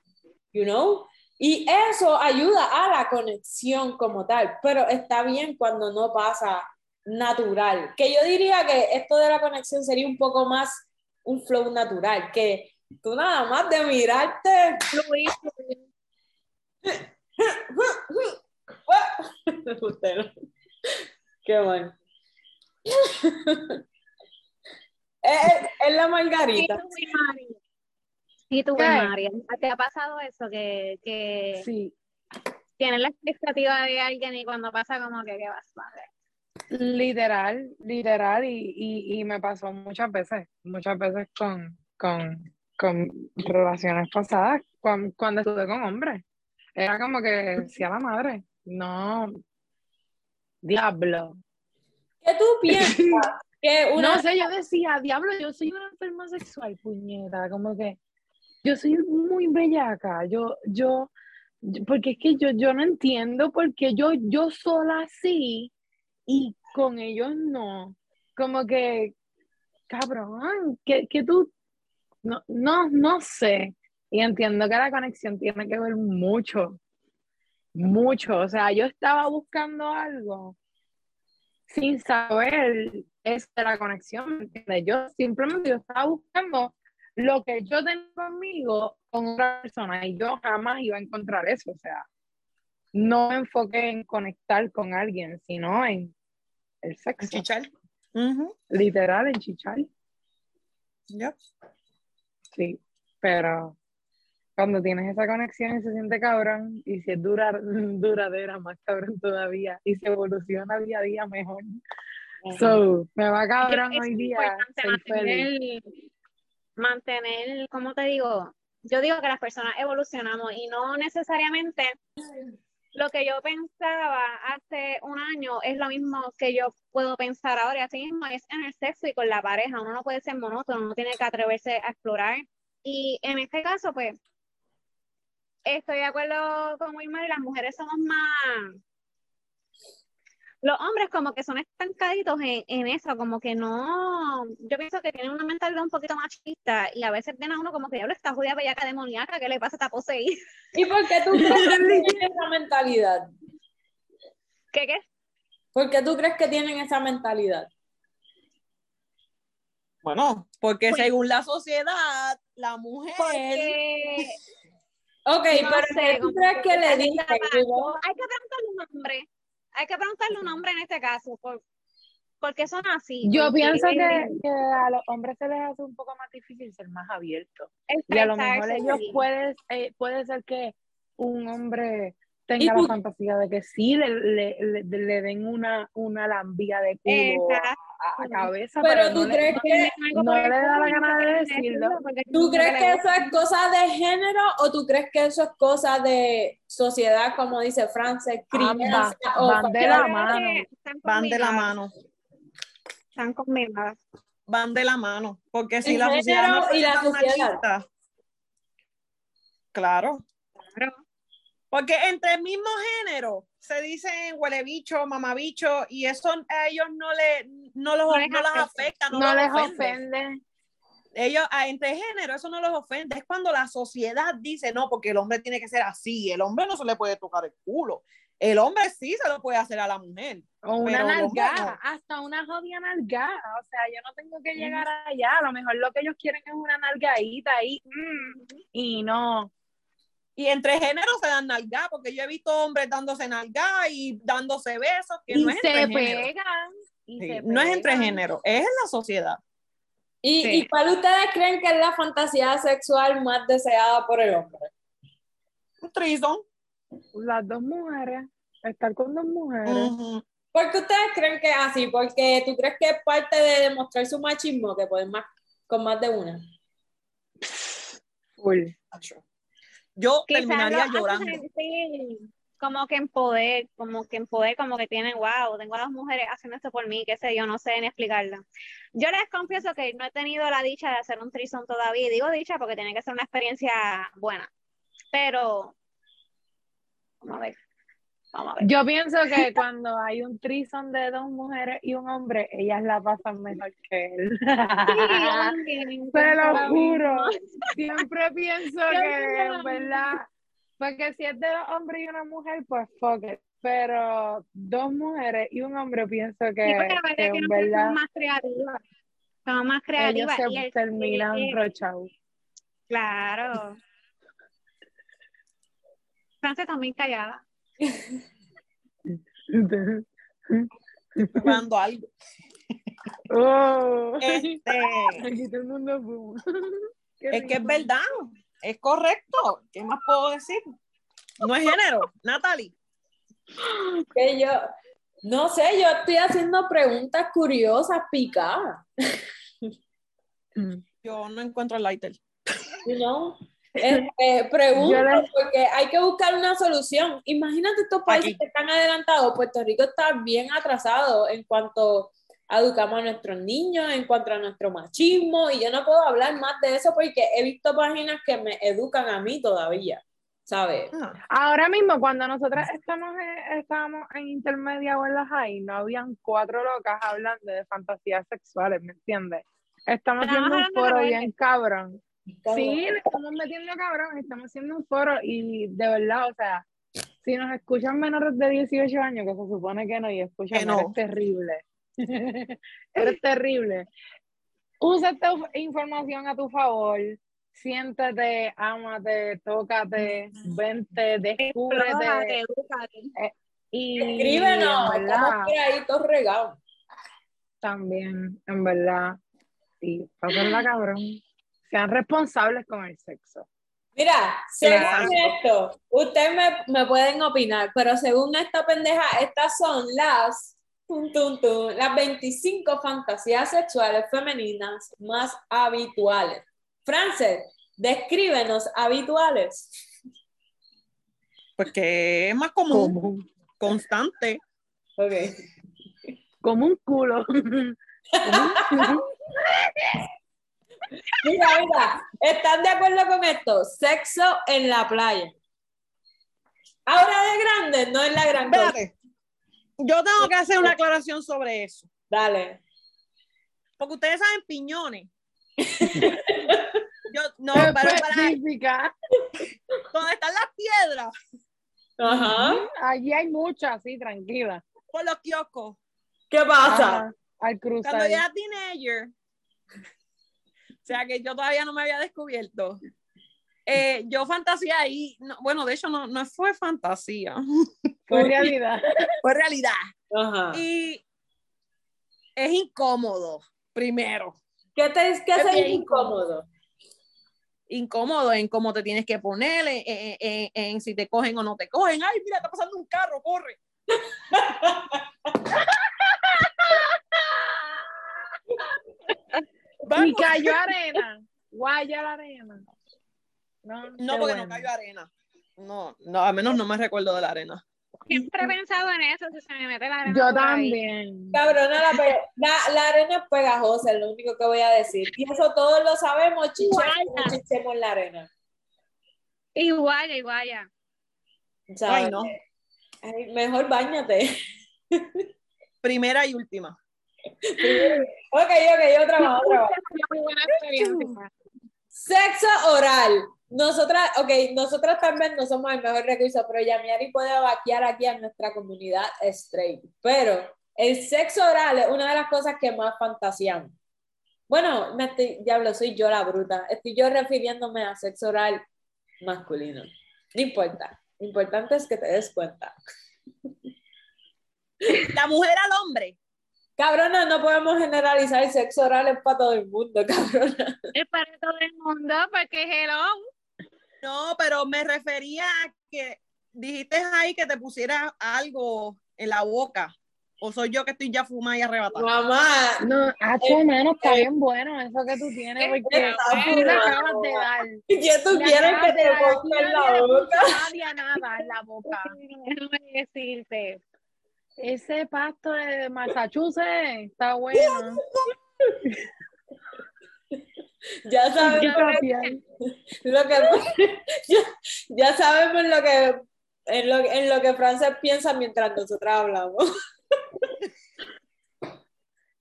you know? Y eso ayuda a la conexión como tal, pero está bien cuando no pasa natural. Que yo diría que esto de la conexión sería un poco más un flow natural, que tú nada más de mirarte. Qué bueno. [LAUGHS] [LAUGHS] es, es la ¿Y margarita. ¿Y tú, ¿Qué? Will Mari? ¿Te ha pasado eso? Que, que Sí, tienes la expectativa de alguien y cuando pasa como que, ¿qué vas a hacer? literal, literal, y, y, y me pasó muchas veces, muchas veces con, con, con relaciones pasadas, cuan- cuando estuve con hombres. Era como que decía la madre, no, diablo. ¿Qué tú piensas? [LAUGHS] Que una No sé, yo decía, diablo, yo soy una enferma sexual, puñeta, como que yo soy muy bellaca, yo, yo, porque es que yo, yo no entiendo por qué yo, yo sola sí y con ellos no. Como que, cabrón, que, que tú, no, no, no sé. Y entiendo que la conexión tiene que ver mucho, mucho. O sea, yo estaba buscando algo sin saber es de la conexión. Yo simplemente yo estaba buscando lo que yo tengo conmigo con otra persona y yo jamás iba a encontrar eso, o sea, no me enfoqué en conectar con alguien, sino en el sexo, Chichar. Ujú, literal, en chichar, ya. sí, pero cuando tienes esa conexión y se siente cabrón, y si es dura, [LAUGHS] duradera, más cabrón todavía, y se evoluciona día a día mejor. So, me va cabrón Es hoy día. importante soy feliz. Mantener, ¿cómo te digo? Yo digo que las personas evolucionamos y no necesariamente lo que yo pensaba hace un año es lo mismo que yo puedo pensar ahora. Y así mismo es en el sexo y con la pareja. Uno no puede ser monótono, uno tiene que atreverse a explorar. Y en este caso, pues, estoy de acuerdo con Wilmar y las mujeres somos más, los hombres como que son estancaditos en, en eso, como que no, yo pienso que tienen una mentalidad un poquito machista y a veces ven a uno como que ya lo está judía bellaca demoníaca, ¿qué le pasa? Está poseída. ¿Y por qué tú crees que [LAUGHS] tienen esa mentalidad? ¿Qué qué? ¿Por qué tú crees que tienen esa mentalidad? Bueno, porque Pues- según la sociedad, la mujer. Porque Ok, No pero sé, ¿qué tú crees que que le dicen? hay que preguntarle un nombre, hay que preguntarle un nombre en este caso, por, porque son así. Yo pienso que, que a los hombres se les hace un poco más difícil ser más abiertos. Y a lo mejor ellos sí. puedes, eh, puede ser que un hombre ¿Y tenga la fantasía de que sí le, le, le- le den una, una lambía de culo a, a- cabeza, Pero pero, tú no crees que no le da la gana de decirlo. ¿Tú crees que eso es cosa de género o tú crees que eso es cosa de sociedad, como dice Frances, crianza o van de la mano. Van de la mano, Están combinadas. van de la mano. Porque si El la sociedad no y la sociedad. Claro. Porque entre el mismo género se dicen huele bicho, mamabicho, y eso a ellos no, le, no, los, No les no las afecta. no, No los les ofende. ofende. Ellos, entre género, eso no los ofende. Es cuando la sociedad dice, no, porque el hombre tiene que ser así. El hombre no se le puede tocar el culo. El hombre sí se lo puede hacer a la mujer. O una los nalgada, hasta una jodida nalgada. O sea, yo no tengo que llegar allá. A lo mejor lo que ellos quieren es una nalgadita ahí. mm, y no. Y entre géneros se dan nalga, porque yo he visto hombres dándose nalga y dándose besos, que Y no es se entre pegan. y Sí, se no es entre género, es en la sociedad. ¿Y, Sí. ¿Y cuál ustedes creen que es la fantasía sexual más deseada por el hombre? Un trison. Las dos mujeres. Estar con dos mujeres. ¿Por qué ustedes creen que es así? Porque tú crees que es parte de demostrar su machismo, que pueden más con más de una. Full. Yo Quizás terminaría lo llorando. sentir como que en poder, como que en poder, como que tienen, wow, tengo a las mujeres haciendo esto por mí, qué sé yo, no sé ni explicarla. Yo les confieso que no he tenido la dicha de hacer un trison todavía, digo dicha porque tiene que ser una experiencia buena, pero vamos a ver, vamos a ver. Yo pienso que cuando hay un trison de dos mujeres y un hombre, ellas la pasan mejor que él. [LAUGHS] Sí, Te lo juro. Siempre pienso que en verdad, porque si es de dos hombres y una mujer, pues fuck it. Pero dos mujeres y un hombre pienso que, Sí, porque que es que en verdad somos más creativas, somos más ellos creativas. se y el- terminan. Claro. Francia también callada. Jugando algo. oh. Este, Aquí todo el mundo fuma. [LAUGHS] Qué es que es verdad, es correcto. ¿Qué más puedo decir? No es género, Natalie. Que yo, no sé, yo estoy haciendo preguntas curiosas, picadas. Yo no encuentro el lighter. You know? Este, [LAUGHS] pregunto porque hay que buscar una solución. Imagínate estos países Aquí. que están adelantados. Puerto Rico está bien atrasado en cuanto educamos a nuestros niños, en cuanto a nuestro machismo. Y yo no puedo hablar más de eso porque he visto páginas que me educan a mí todavía, ¿sabes? Ah, Ahora mismo, cuando nosotras estamos en- estábamos en intermedia o en la high, no habían cuatro locas hablando de fantasías sexuales, ¿me entiendes? Estamos haciendo un foro bien cabrón. Sí, le estamos metiendo cabrón, estamos haciendo un foro y de verdad, o sea, si nos escuchan menores de 18 años, que se supone que no, y escuchan, no. eres terrible. [LAUGHS] eres terrible. Usa esta información a tu favor. Siéntete, ámate, tócate, vente, descúbrete. Edúcate. Y Escríbenos, en estamos verdad, por ahí todos regados. también, en verdad, sí, pásenla cabrón. Sean responsables con el sexo. Mira, según Claro. esto, ustedes me, me pueden opinar, pero según esta pendeja, estas son las, tun, las 25 fantasías sexuales femeninas más habituales. Frances, descríbenos habituales. Porque es más común, Como, constante. Ok. como un culo. [LAUGHS] Mira, mira, ¿están de acuerdo con esto? Sexo en la playa. Ahora de grande, no es la gran cosa. Yo tengo que hacer una aclaración sobre eso. Dale. Porque ustedes saben piñones. [LAUGHS] Yo, no, pero para donde están las piedras, Ajá. Allí hay muchas, sí, tranquila. por los kioscos. ¿Qué pasa? Ajá, Al cruzar. Cuando yo era teenager, o sea que yo todavía no me había descubierto. eh, yo fantasía ahí, no, bueno, de hecho no, no fue fantasía, [LAUGHS] Fue realidad. fue realidad. Ajá. Y es incómodo, primero. ¿Qué te qué Es dice incómodo? Incómodo en cómo te tienes que poner, en, en- en- en si te cogen o no te cogen. Ay, mira, está pasando un carro, corre. [LAUGHS] Y Vamos. cayó [LAUGHS] arena. Guaya la arena. No, No, porque bueno. no cayó arena. No, no, al menos no me recuerdo de la arena. Siempre he pensado en eso, si se me mete la arena. Yo también. Cabrona, la, pe- la, la arena es pegajosa, es lo único que voy a decir. Y eso todos lo sabemos, chichemos, Guaya. chichemos la arena. Igual, igual. ya. ¿sabes? Ay, no. Ay, mejor bañate. [LAUGHS] Primera y última. Ok, ok, otra más, otra más. Sexo oral. Nosotras, ok, nosotras también no somos el mejor recurso, pero Yamiari puede vaquear aquí a nuestra comunidad straight. Pero el sexo oral es una de las cosas que más fantaseamos. Bueno, me estoy, diablo, soy yo la bruta. Estoy yo refiriéndome a sexo oral masculino. No importa. Lo importante es que te des cuenta. La mujer al hombre. Cabrona, no podemos generalizar el sexo oral es para todo el mundo, [LAUGHS] cabrona. Es para todo el mundo, porque hello. No, pero me refería a que dijiste ahí que te pusiera algo en la boca. O soy yo que estoy ya fumada y arrebatada. Mamá, No, hacho, mano, está bien bueno eso que tú tienes, porque Está tú le acabas de dar. ¿qué tú quieres que te ponga en la boca? nadie nada en la boca. [LAUGHS] Déjame decirte. Ese pasto de Massachusetts está bueno. Ya sabemos [LAUGHS] lo que [LAUGHS] ya, ya sabemos lo que en lo, en lo que Frances piensa mientras nosotras hablamos. [LAUGHS]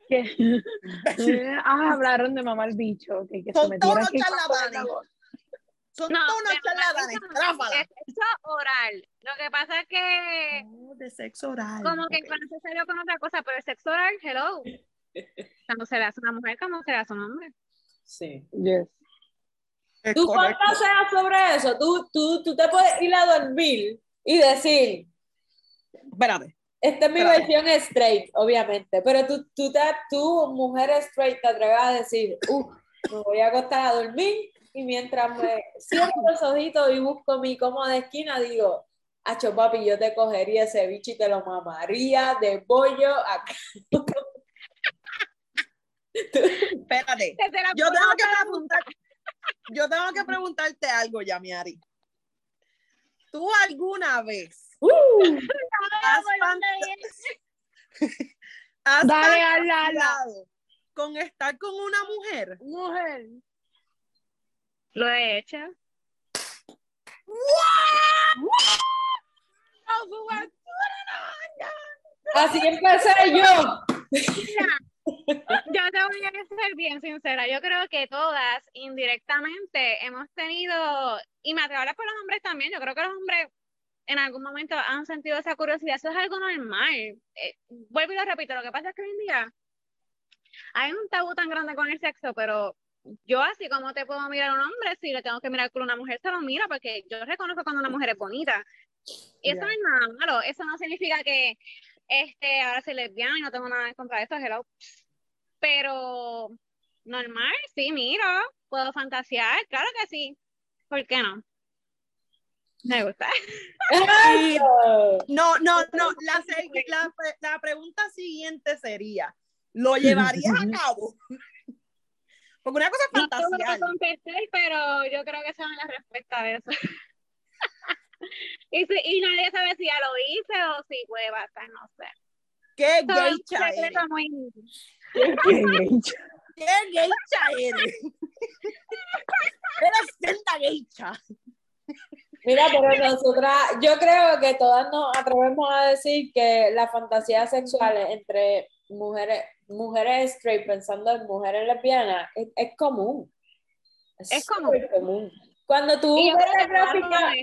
Que- ah, hablaron de mamá el bicho. Que, que se Son metiera todos aquí charlatanes. Son No, todos unos de charlatanes. sexo oral. Lo que pasa es que No, de sexo oral. como que cuando se salió con otra cosa, pero el sexo oral, hello. [LAUGHS] Cuando se le hace a una mujer, como se le hace a un hombre. Sí. Yes. Es Tú fantaseas sobre eso, tú, tú, tú te puedes ir a dormir y decir, Espérate. esta es mi Espérate. versión straight, obviamente, pero tú, tú, te, tú, mujer straight, te atreves a decir, uh, me voy a acostar a dormir y mientras me cierro los ojitos y busco mi cómoda esquina, digo, Acho papi, yo te cogería ese bicho y te lo mamaría de pollo acá. Espérate. [LAUGHS] Yo tengo que preguntar. Yo tengo que preguntarte algo, Yamiari. ¿Tú alguna vez Uh, has, [LAUGHS] ¿por dónde fanta- [LAUGHS] has Dale, hazla, hazla. fantaseado con estar con una mujer? Mujer. Lo he hecho. así empecé yo. Yo te voy a ser bien sincera. Yo creo que todas indirectamente hemos tenido, y me atrevo a hablar por los hombres también, yo creo que los hombres en algún momento han sentido esa curiosidad. Eso es algo normal. Eh, vuelvo y lo repito, lo que pasa es que hoy en día hay un tabú tan grande con el sexo, pero yo así como te puedo mirar a un hombre, si le tengo que mirar con una mujer, se lo mira, porque yo reconozco cuando una mujer es bonita. Y eso no es nada malo. Eso no significa que este, ahora soy lesbiana y no tengo nada en contra de eso, hello. Pero normal, sí, mira, puedo fantasear, claro que sí. ¿Por qué no? Me gusta. No, no, no. La, la pregunta siguiente sería: ¿lo [LAUGHS] llevarías a cabo? Porque una cosa es No fantasear. contestar, pero yo creo que esa es la respuesta de eso. [LAUGHS] y, si- y nadie sabe si ya lo hice o si puede pasar, no sé. ¿Qué geicha eres? muy... ¿Qué geicha eres? eres senda geicha. Mira, pero nosotras, yo creo que todas nos atrevemos a decir que las fantasías sexuales entre mujeres, mujeres straight pensando en mujeres lesbianas es, es común. Es súper común. Cuando tú ves las gráficas,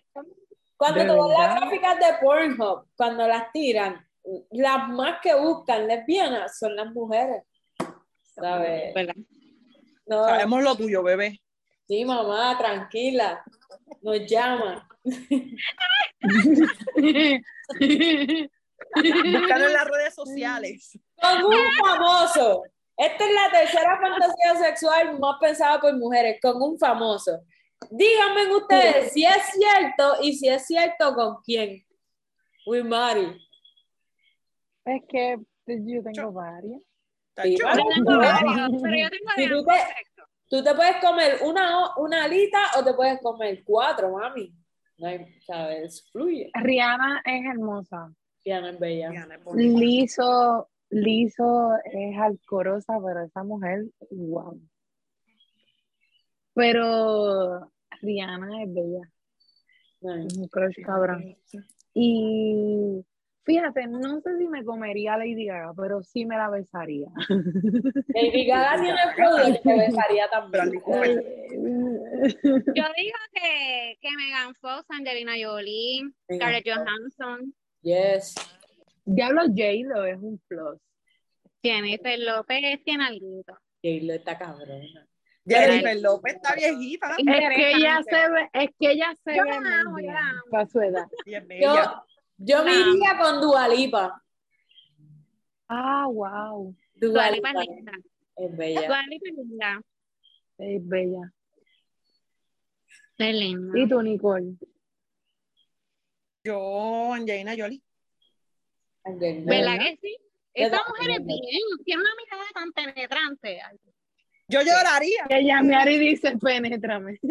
cuando ¿De tú ves las gráficas de Pornhub, cuando las tiran, las más que buscan lesbianas son las mujeres. ¿Sabes? ¿verdad? No, Sabemos lo tuyo, bebé. sí, mamá, tranquila. Nos llama. [LAUGHS] [LAUGHS] [LAUGHS] Búscalo en las [LAUGHS] redes sociales. Con un famoso. Esta es la tercera fantasía sexual más pensada por mujeres, con un famoso. Díganme ustedes si es cierto y si es cierto con quién. Uy, Mari. Es que yo tengo varias. Sí. Yo tengo varios, pero yo tengo Si de tú te- sexos. Tú te puedes comer una, o- una alita o te puedes comer cuatro, mami. No hay, ¿sabes? Fluye. Rihanna es hermosa. Diana es bella. Diana, es. Liso, Liso es alcorosa, pero esa mujer, wow. Pero Rihanna es bella, Ay. es un crush cabrón. Y fíjate, no sé si me comería a Lady Gaga, pero sí me la besaría. [LAUGHS] Lady Gaga tiene el que besaría Bradley también. Yo digo que, que Megan Fox, Angelina Jolie, Scarlett. Johansson, Yes. Diablo J-Lo es un plus. Jennifer López tiene algo. J-Lo está cabrona. Jennifer López está viejita. Es que ella se ve, es que ella se Yo ve amo, yo bien la amo. para su edad. Yo, yo me iría con Dualipa. Ah, wow, Dua Lipa Dualipa es linda. es bella. Dua Lipa es linda. es bella. Es linda. ¿Y tú, Nicole? Yo, Angelina Jolie. Angelina. ¿Verdad que sí? Esa mujer es bien, tiene una mirada tan penetrante. Yo lloraría. Ella me y dice, penétrame. [LAUGHS]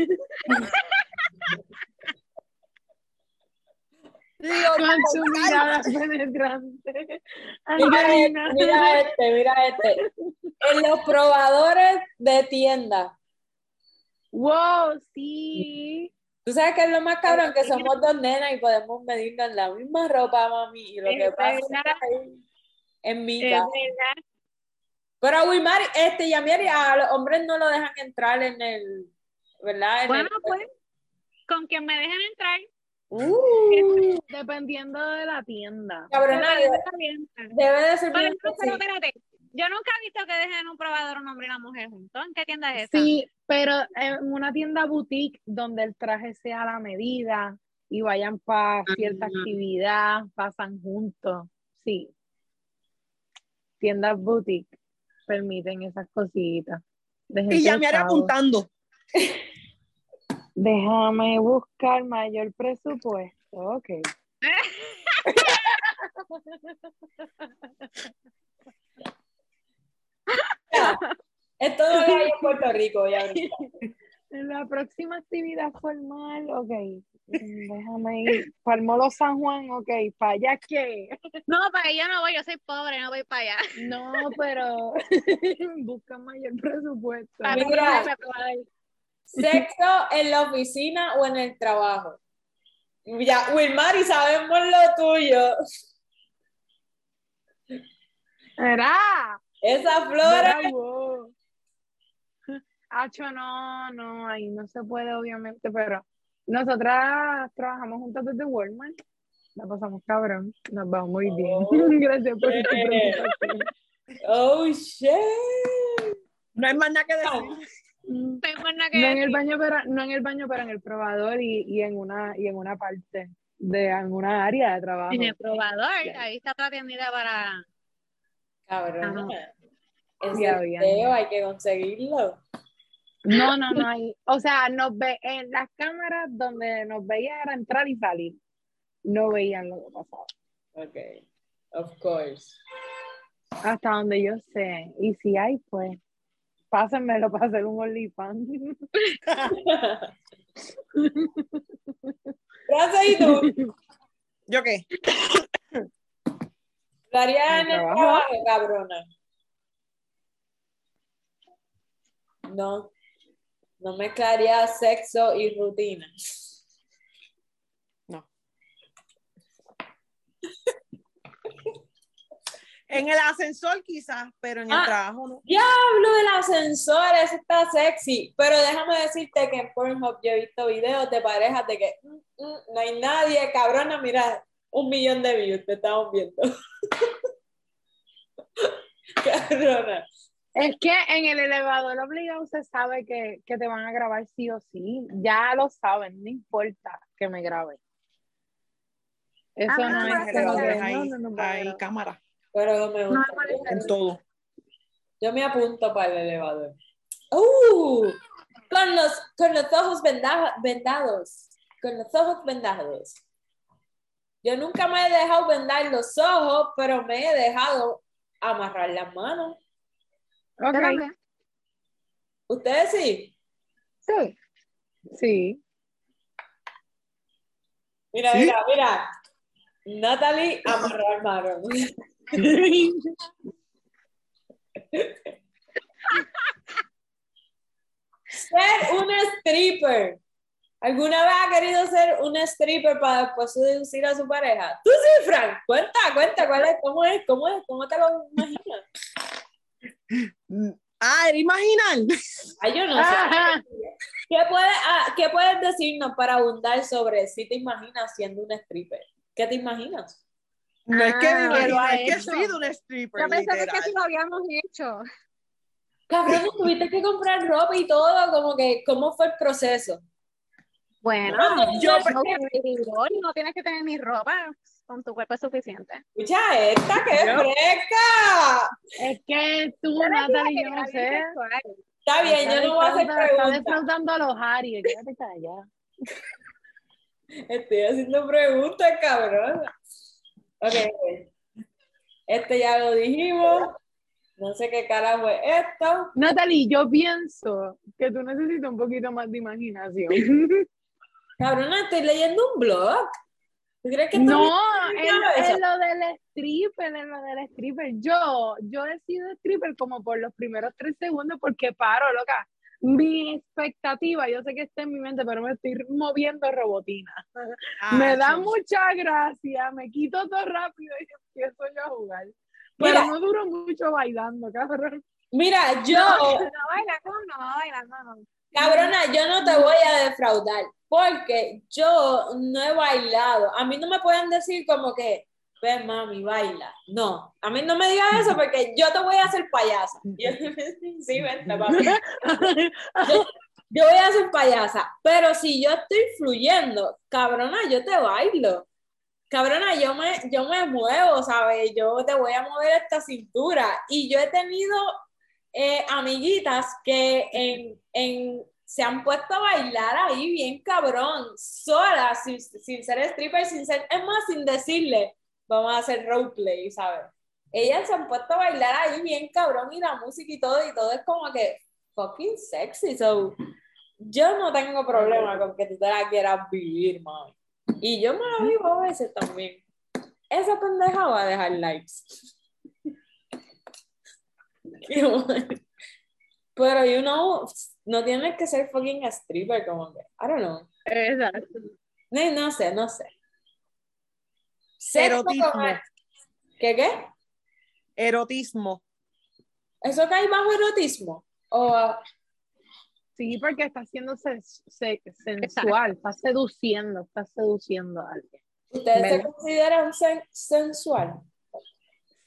Digo, Con su mirada penetrante. Mira Angelina. este, mira este, mira este. En los probadores de tienda. Wow, sí. Tú sabes que es lo más cabrón que somos dos nenas y podemos medirnos la misma ropa, mami. Y lo que Es pasa que ahí, en mi casa. Pero a Wilmar, este, Yamiari, a los hombres no lo dejan entrar en el, ¿verdad? En Bueno, el- pues, con quien me dejen entrar. Uh, Dependiendo de la tienda. cabrona, debe, debe de ser Pero, bien pero, así. espérate, yo nunca he visto que dejen un probador un hombre y una mujer juntos. ¿En qué tienda es esa? Sí, pero en una tienda boutique donde el traje sea a la medida y vayan para cierta Ah. actividad, pasan juntos. Sí. Tiendas boutique permiten esas cositas. Y ya me haré apuntando. Déjame buscar mayor presupuesto. Ok. [LAUGHS] [LAUGHS] Esto no lo en Puerto Rico, ya ahorita. [LAUGHS] La próxima actividad formal, ok. Déjame ir. Para el Molo San Juan, ok. ¿Para allá qué? No, para allá no voy, yo soy pobre, no voy para allá. No, pero [LAUGHS] busca mayor presupuesto. Para Mira. Sexo en la oficina o en el trabajo. Ya, Wilmar, y sabemos lo tuyo. ¿Será? Esa flora. Bravo. [LAUGHS] No, no, ahí no se puede, obviamente, pero nosotras trabajamos juntas desde Walmart. La pasamos cabrón, nos va muy bien. [LAUGHS] Oh, Gracias por tu [LAUGHS] preocupación. Oh, shit. No hay más nada que decir. Mm. Tengo nada que No en el baño, pero no en el baño, pero en el probador y, y en una y en una parte de en una área de trabajo. En el probador, ahí está otra tiendita para. Cabrón. Ese Ya había. video hay que conseguirlo. No, no, no hay. O sea, nos ve en las cámaras donde nos veía era entrar y salir. No veían lo que pasaba. Ok. Of course. Hasta donde yo sé. Y si hay, pues, pásenmelo para hacer un OnlyFans. [LAUGHS] Gracias, ¿y tú? ¿Yo qué? [LAUGHS] Lo haría en el trabajo, ah, cabrona. No, no mezclaría sexo y rutina. No. [LAUGHS] en el ascensor quizás, pero en el ah, trabajo no. Diablo del ascensor, eso está sexy. Pero déjame decirte que en Pornhub yo he visto videos de parejas de que mm, mm, no hay nadie, cabrona, mira, un millón de views te estamos viendo. [LAUGHS] cabrona. Es que en el elevador obligado se sabe que, que te van a grabar sí o sí. Ya lo saben, no importa que me graben. Eso Ah, no, no, es que, hay, no, no, no, no, hay cámara Pero no me gusta. en todo. Yo me apunto para el elevador. ¡Uh! Con los, con los ojos venda- vendados. Con los ojos vendados. Yo nunca me he dejado vendar los ojos, pero me he dejado amarrar las manos. Yo Ok, también. ¿Ustedes sí? sí. Sí. Mira, ¿Sí? mira, mira. Natalie, amarrar manos. [LAUGHS] [LAUGHS] Ser un stripper. ¿Alguna vez ha querido ser un stripper para después seducir a su pareja? Tú sí, Frank. Cuenta, cuenta, ¿cuál es? ¿Cómo es? ¿Cómo es? ¿Cómo te lo imaginas? [LAUGHS] Ah, imaginar. Ay, yo no sé. [LAUGHS] ¿Qué, puedes, ah, ¿Qué puedes decirnos para abundar sobre si te imaginas siendo un stripper? ¿Qué te imaginas? No es que Ah, me imagino, ha es que he hecho. sido un stripper. Yo pensé que sí lo habíamos hecho. Cabrón, tuviste que comprar ropa y todo, como que, ¿cómo fue el proceso? Bueno, Yo- no, no tienes que tener ni ropa, con tu cuerpo es suficiente. Escucha esta, que Yo- fresca. Es que tú, Natalie, yo no sé. Está bien, yo no voy a hacer Está preguntas. defraudando a los Harry. Quédate callada. Estoy haciendo preguntas, cabrón. Ok, ok. Este ya lo dijimos. No sé qué carajo es esto. Natalie, yo pienso que tú necesitas un poquito más de imaginación. [LAUGHS] Cabrón, estoy leyendo un blog. ¿Tú crees que No, es lo del stripper, en lo del stripper. Yo, yo he sido stripper como por los primeros tres segundos porque paro, loca. Mi expectativa, yo sé que está en mi mente, pero me estoy moviendo robotina. Ah, me da sí. mucha gracia, me quito todo rápido y empiezo yo a jugar. Pero Mira. no duro mucho bailando, cabrón. Mira, yo, No, no bailando, no, bailando, no. cabrona, yo no te voy a defraudar porque yo no he bailado. A mí no me pueden decir como que, ven mami, baila. No, a mí no me digas eso porque yo te voy a hacer payasa. Yo- [LAUGHS] sí, vente, papi. Yo voy a ser payasa, pero si yo estoy fluyendo, cabrona, yo te bailo. Cabrona, yo me, yo me muevo, ¿sabes? Yo te voy a mover esta cintura. Y yo he tenido eh, amiguitas que en, en- se han puesto a bailar ahí bien cabrón, solas, sin, sin ser stripper, sin ser, es más, sin decirle, vamos a hacer roleplay, ¿sabes? Ellas se han puesto a bailar ahí bien cabrón y la música y todo, y todo es como que fucking sexy, so yo no tengo problema con que tú te la quieras vivir, mami. Y yo me la vivo a veces también. Esa pendeja va a dejar likes. [LAUGHS] Pero you know, no tienes que ser fucking stripper, como que, I don't know. Exacto. No, no sé, no sé. Erotismo. ¿Qué qué? Erotismo. ¿Eso cae bajo erotismo? O Sí, porque está siendo ses- se- sensual, está seduciendo, está seduciendo a alguien. ustedes se consideran sen- sensual?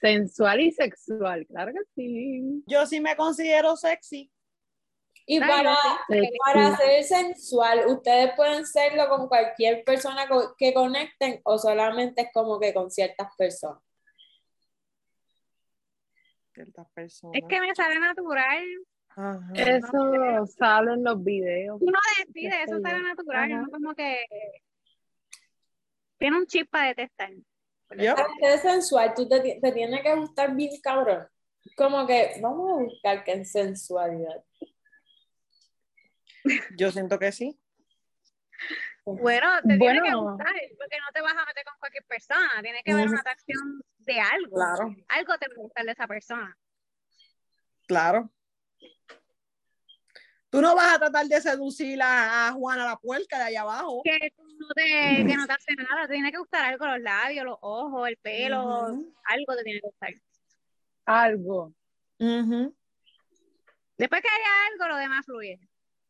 Sensual y sexual, claro que sí. Yo sí me considero sexy. Y Ay, para, sí. para ser sensual, ustedes pueden serlo con cualquier persona que conecten o solamente es como que con ciertas personas. Ciertas personas. Es que me sale natural. Ajá. Eso sale en los videos. Uno decide, eso sale yo. natural. Ajá. uno como que tiene un chip para detectar. Yo, Para ser sensual, tú te, te tiene que gustar bien cabrón. Como que vamos a buscar que es sensualidad. Yo siento que sí. Bueno, te tiene que gustar, porque no te vas a meter con cualquier persona. Tiene que haber una atracción de algo. Claro. Algo te puede gustar de esa persona. Claro. Tú no vas a tratar de seducir a, a Juana la puerca de allá abajo. Que tú no te, que no te hace nada. Te tiene que gustar algo, los labios, los ojos, el pelo. Algo te tiene que gustar. algo. Ujú. Después que haya algo, lo demás fluye.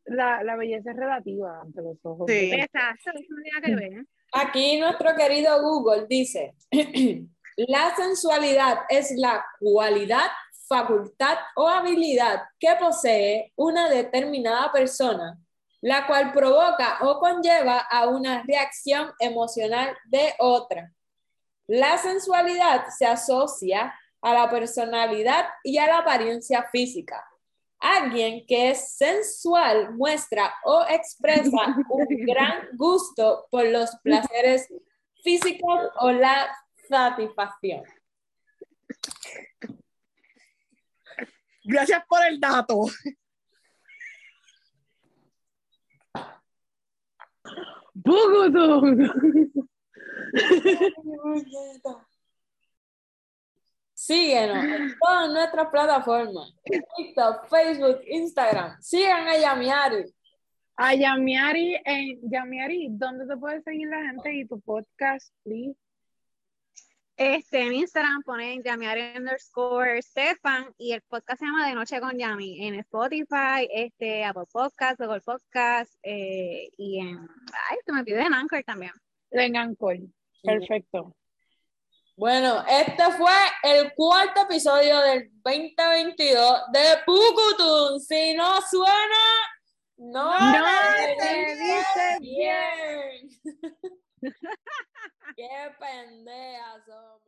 La, la belleza es relativa ante los ojos. Sí. Exacto, eso no tiene que ver. Aquí nuestro querido Google dice, [CLEARS THROAT] la sensualidad es la cualidad, facultad o habilidad que posee una determinada persona, la cual provoca o conlleva a una reacción emocional de otra. La sensualidad se asocia a la personalidad y a la apariencia física. Alguien que es sensual muestra o expresa [LAUGHS] un gran gusto por los placeres físicos o la satisfacción. Gracias por el dato. Síguenos en [GASPS] todas nuestras plataformas: TikTok, Facebook, Instagram. Sigan a Yamiari. A Yamiari, en Yamiari, ¿dónde te puede seguir la gente y tu podcast, please? Este, en Instagram ponen Yamiari underscore Stefan y el podcast se llama De Noche con Yami en Spotify, este, Apple Podcast, Google Podcast eh, y en, ay, se me pide en Anchor también. En Anchor. Perfecto. Bueno, este fue el cuarto episodio del 2022 de Pucutun. Si no suena, no, No te dice dice bien. [LAUGHS] Qué pendejas somos.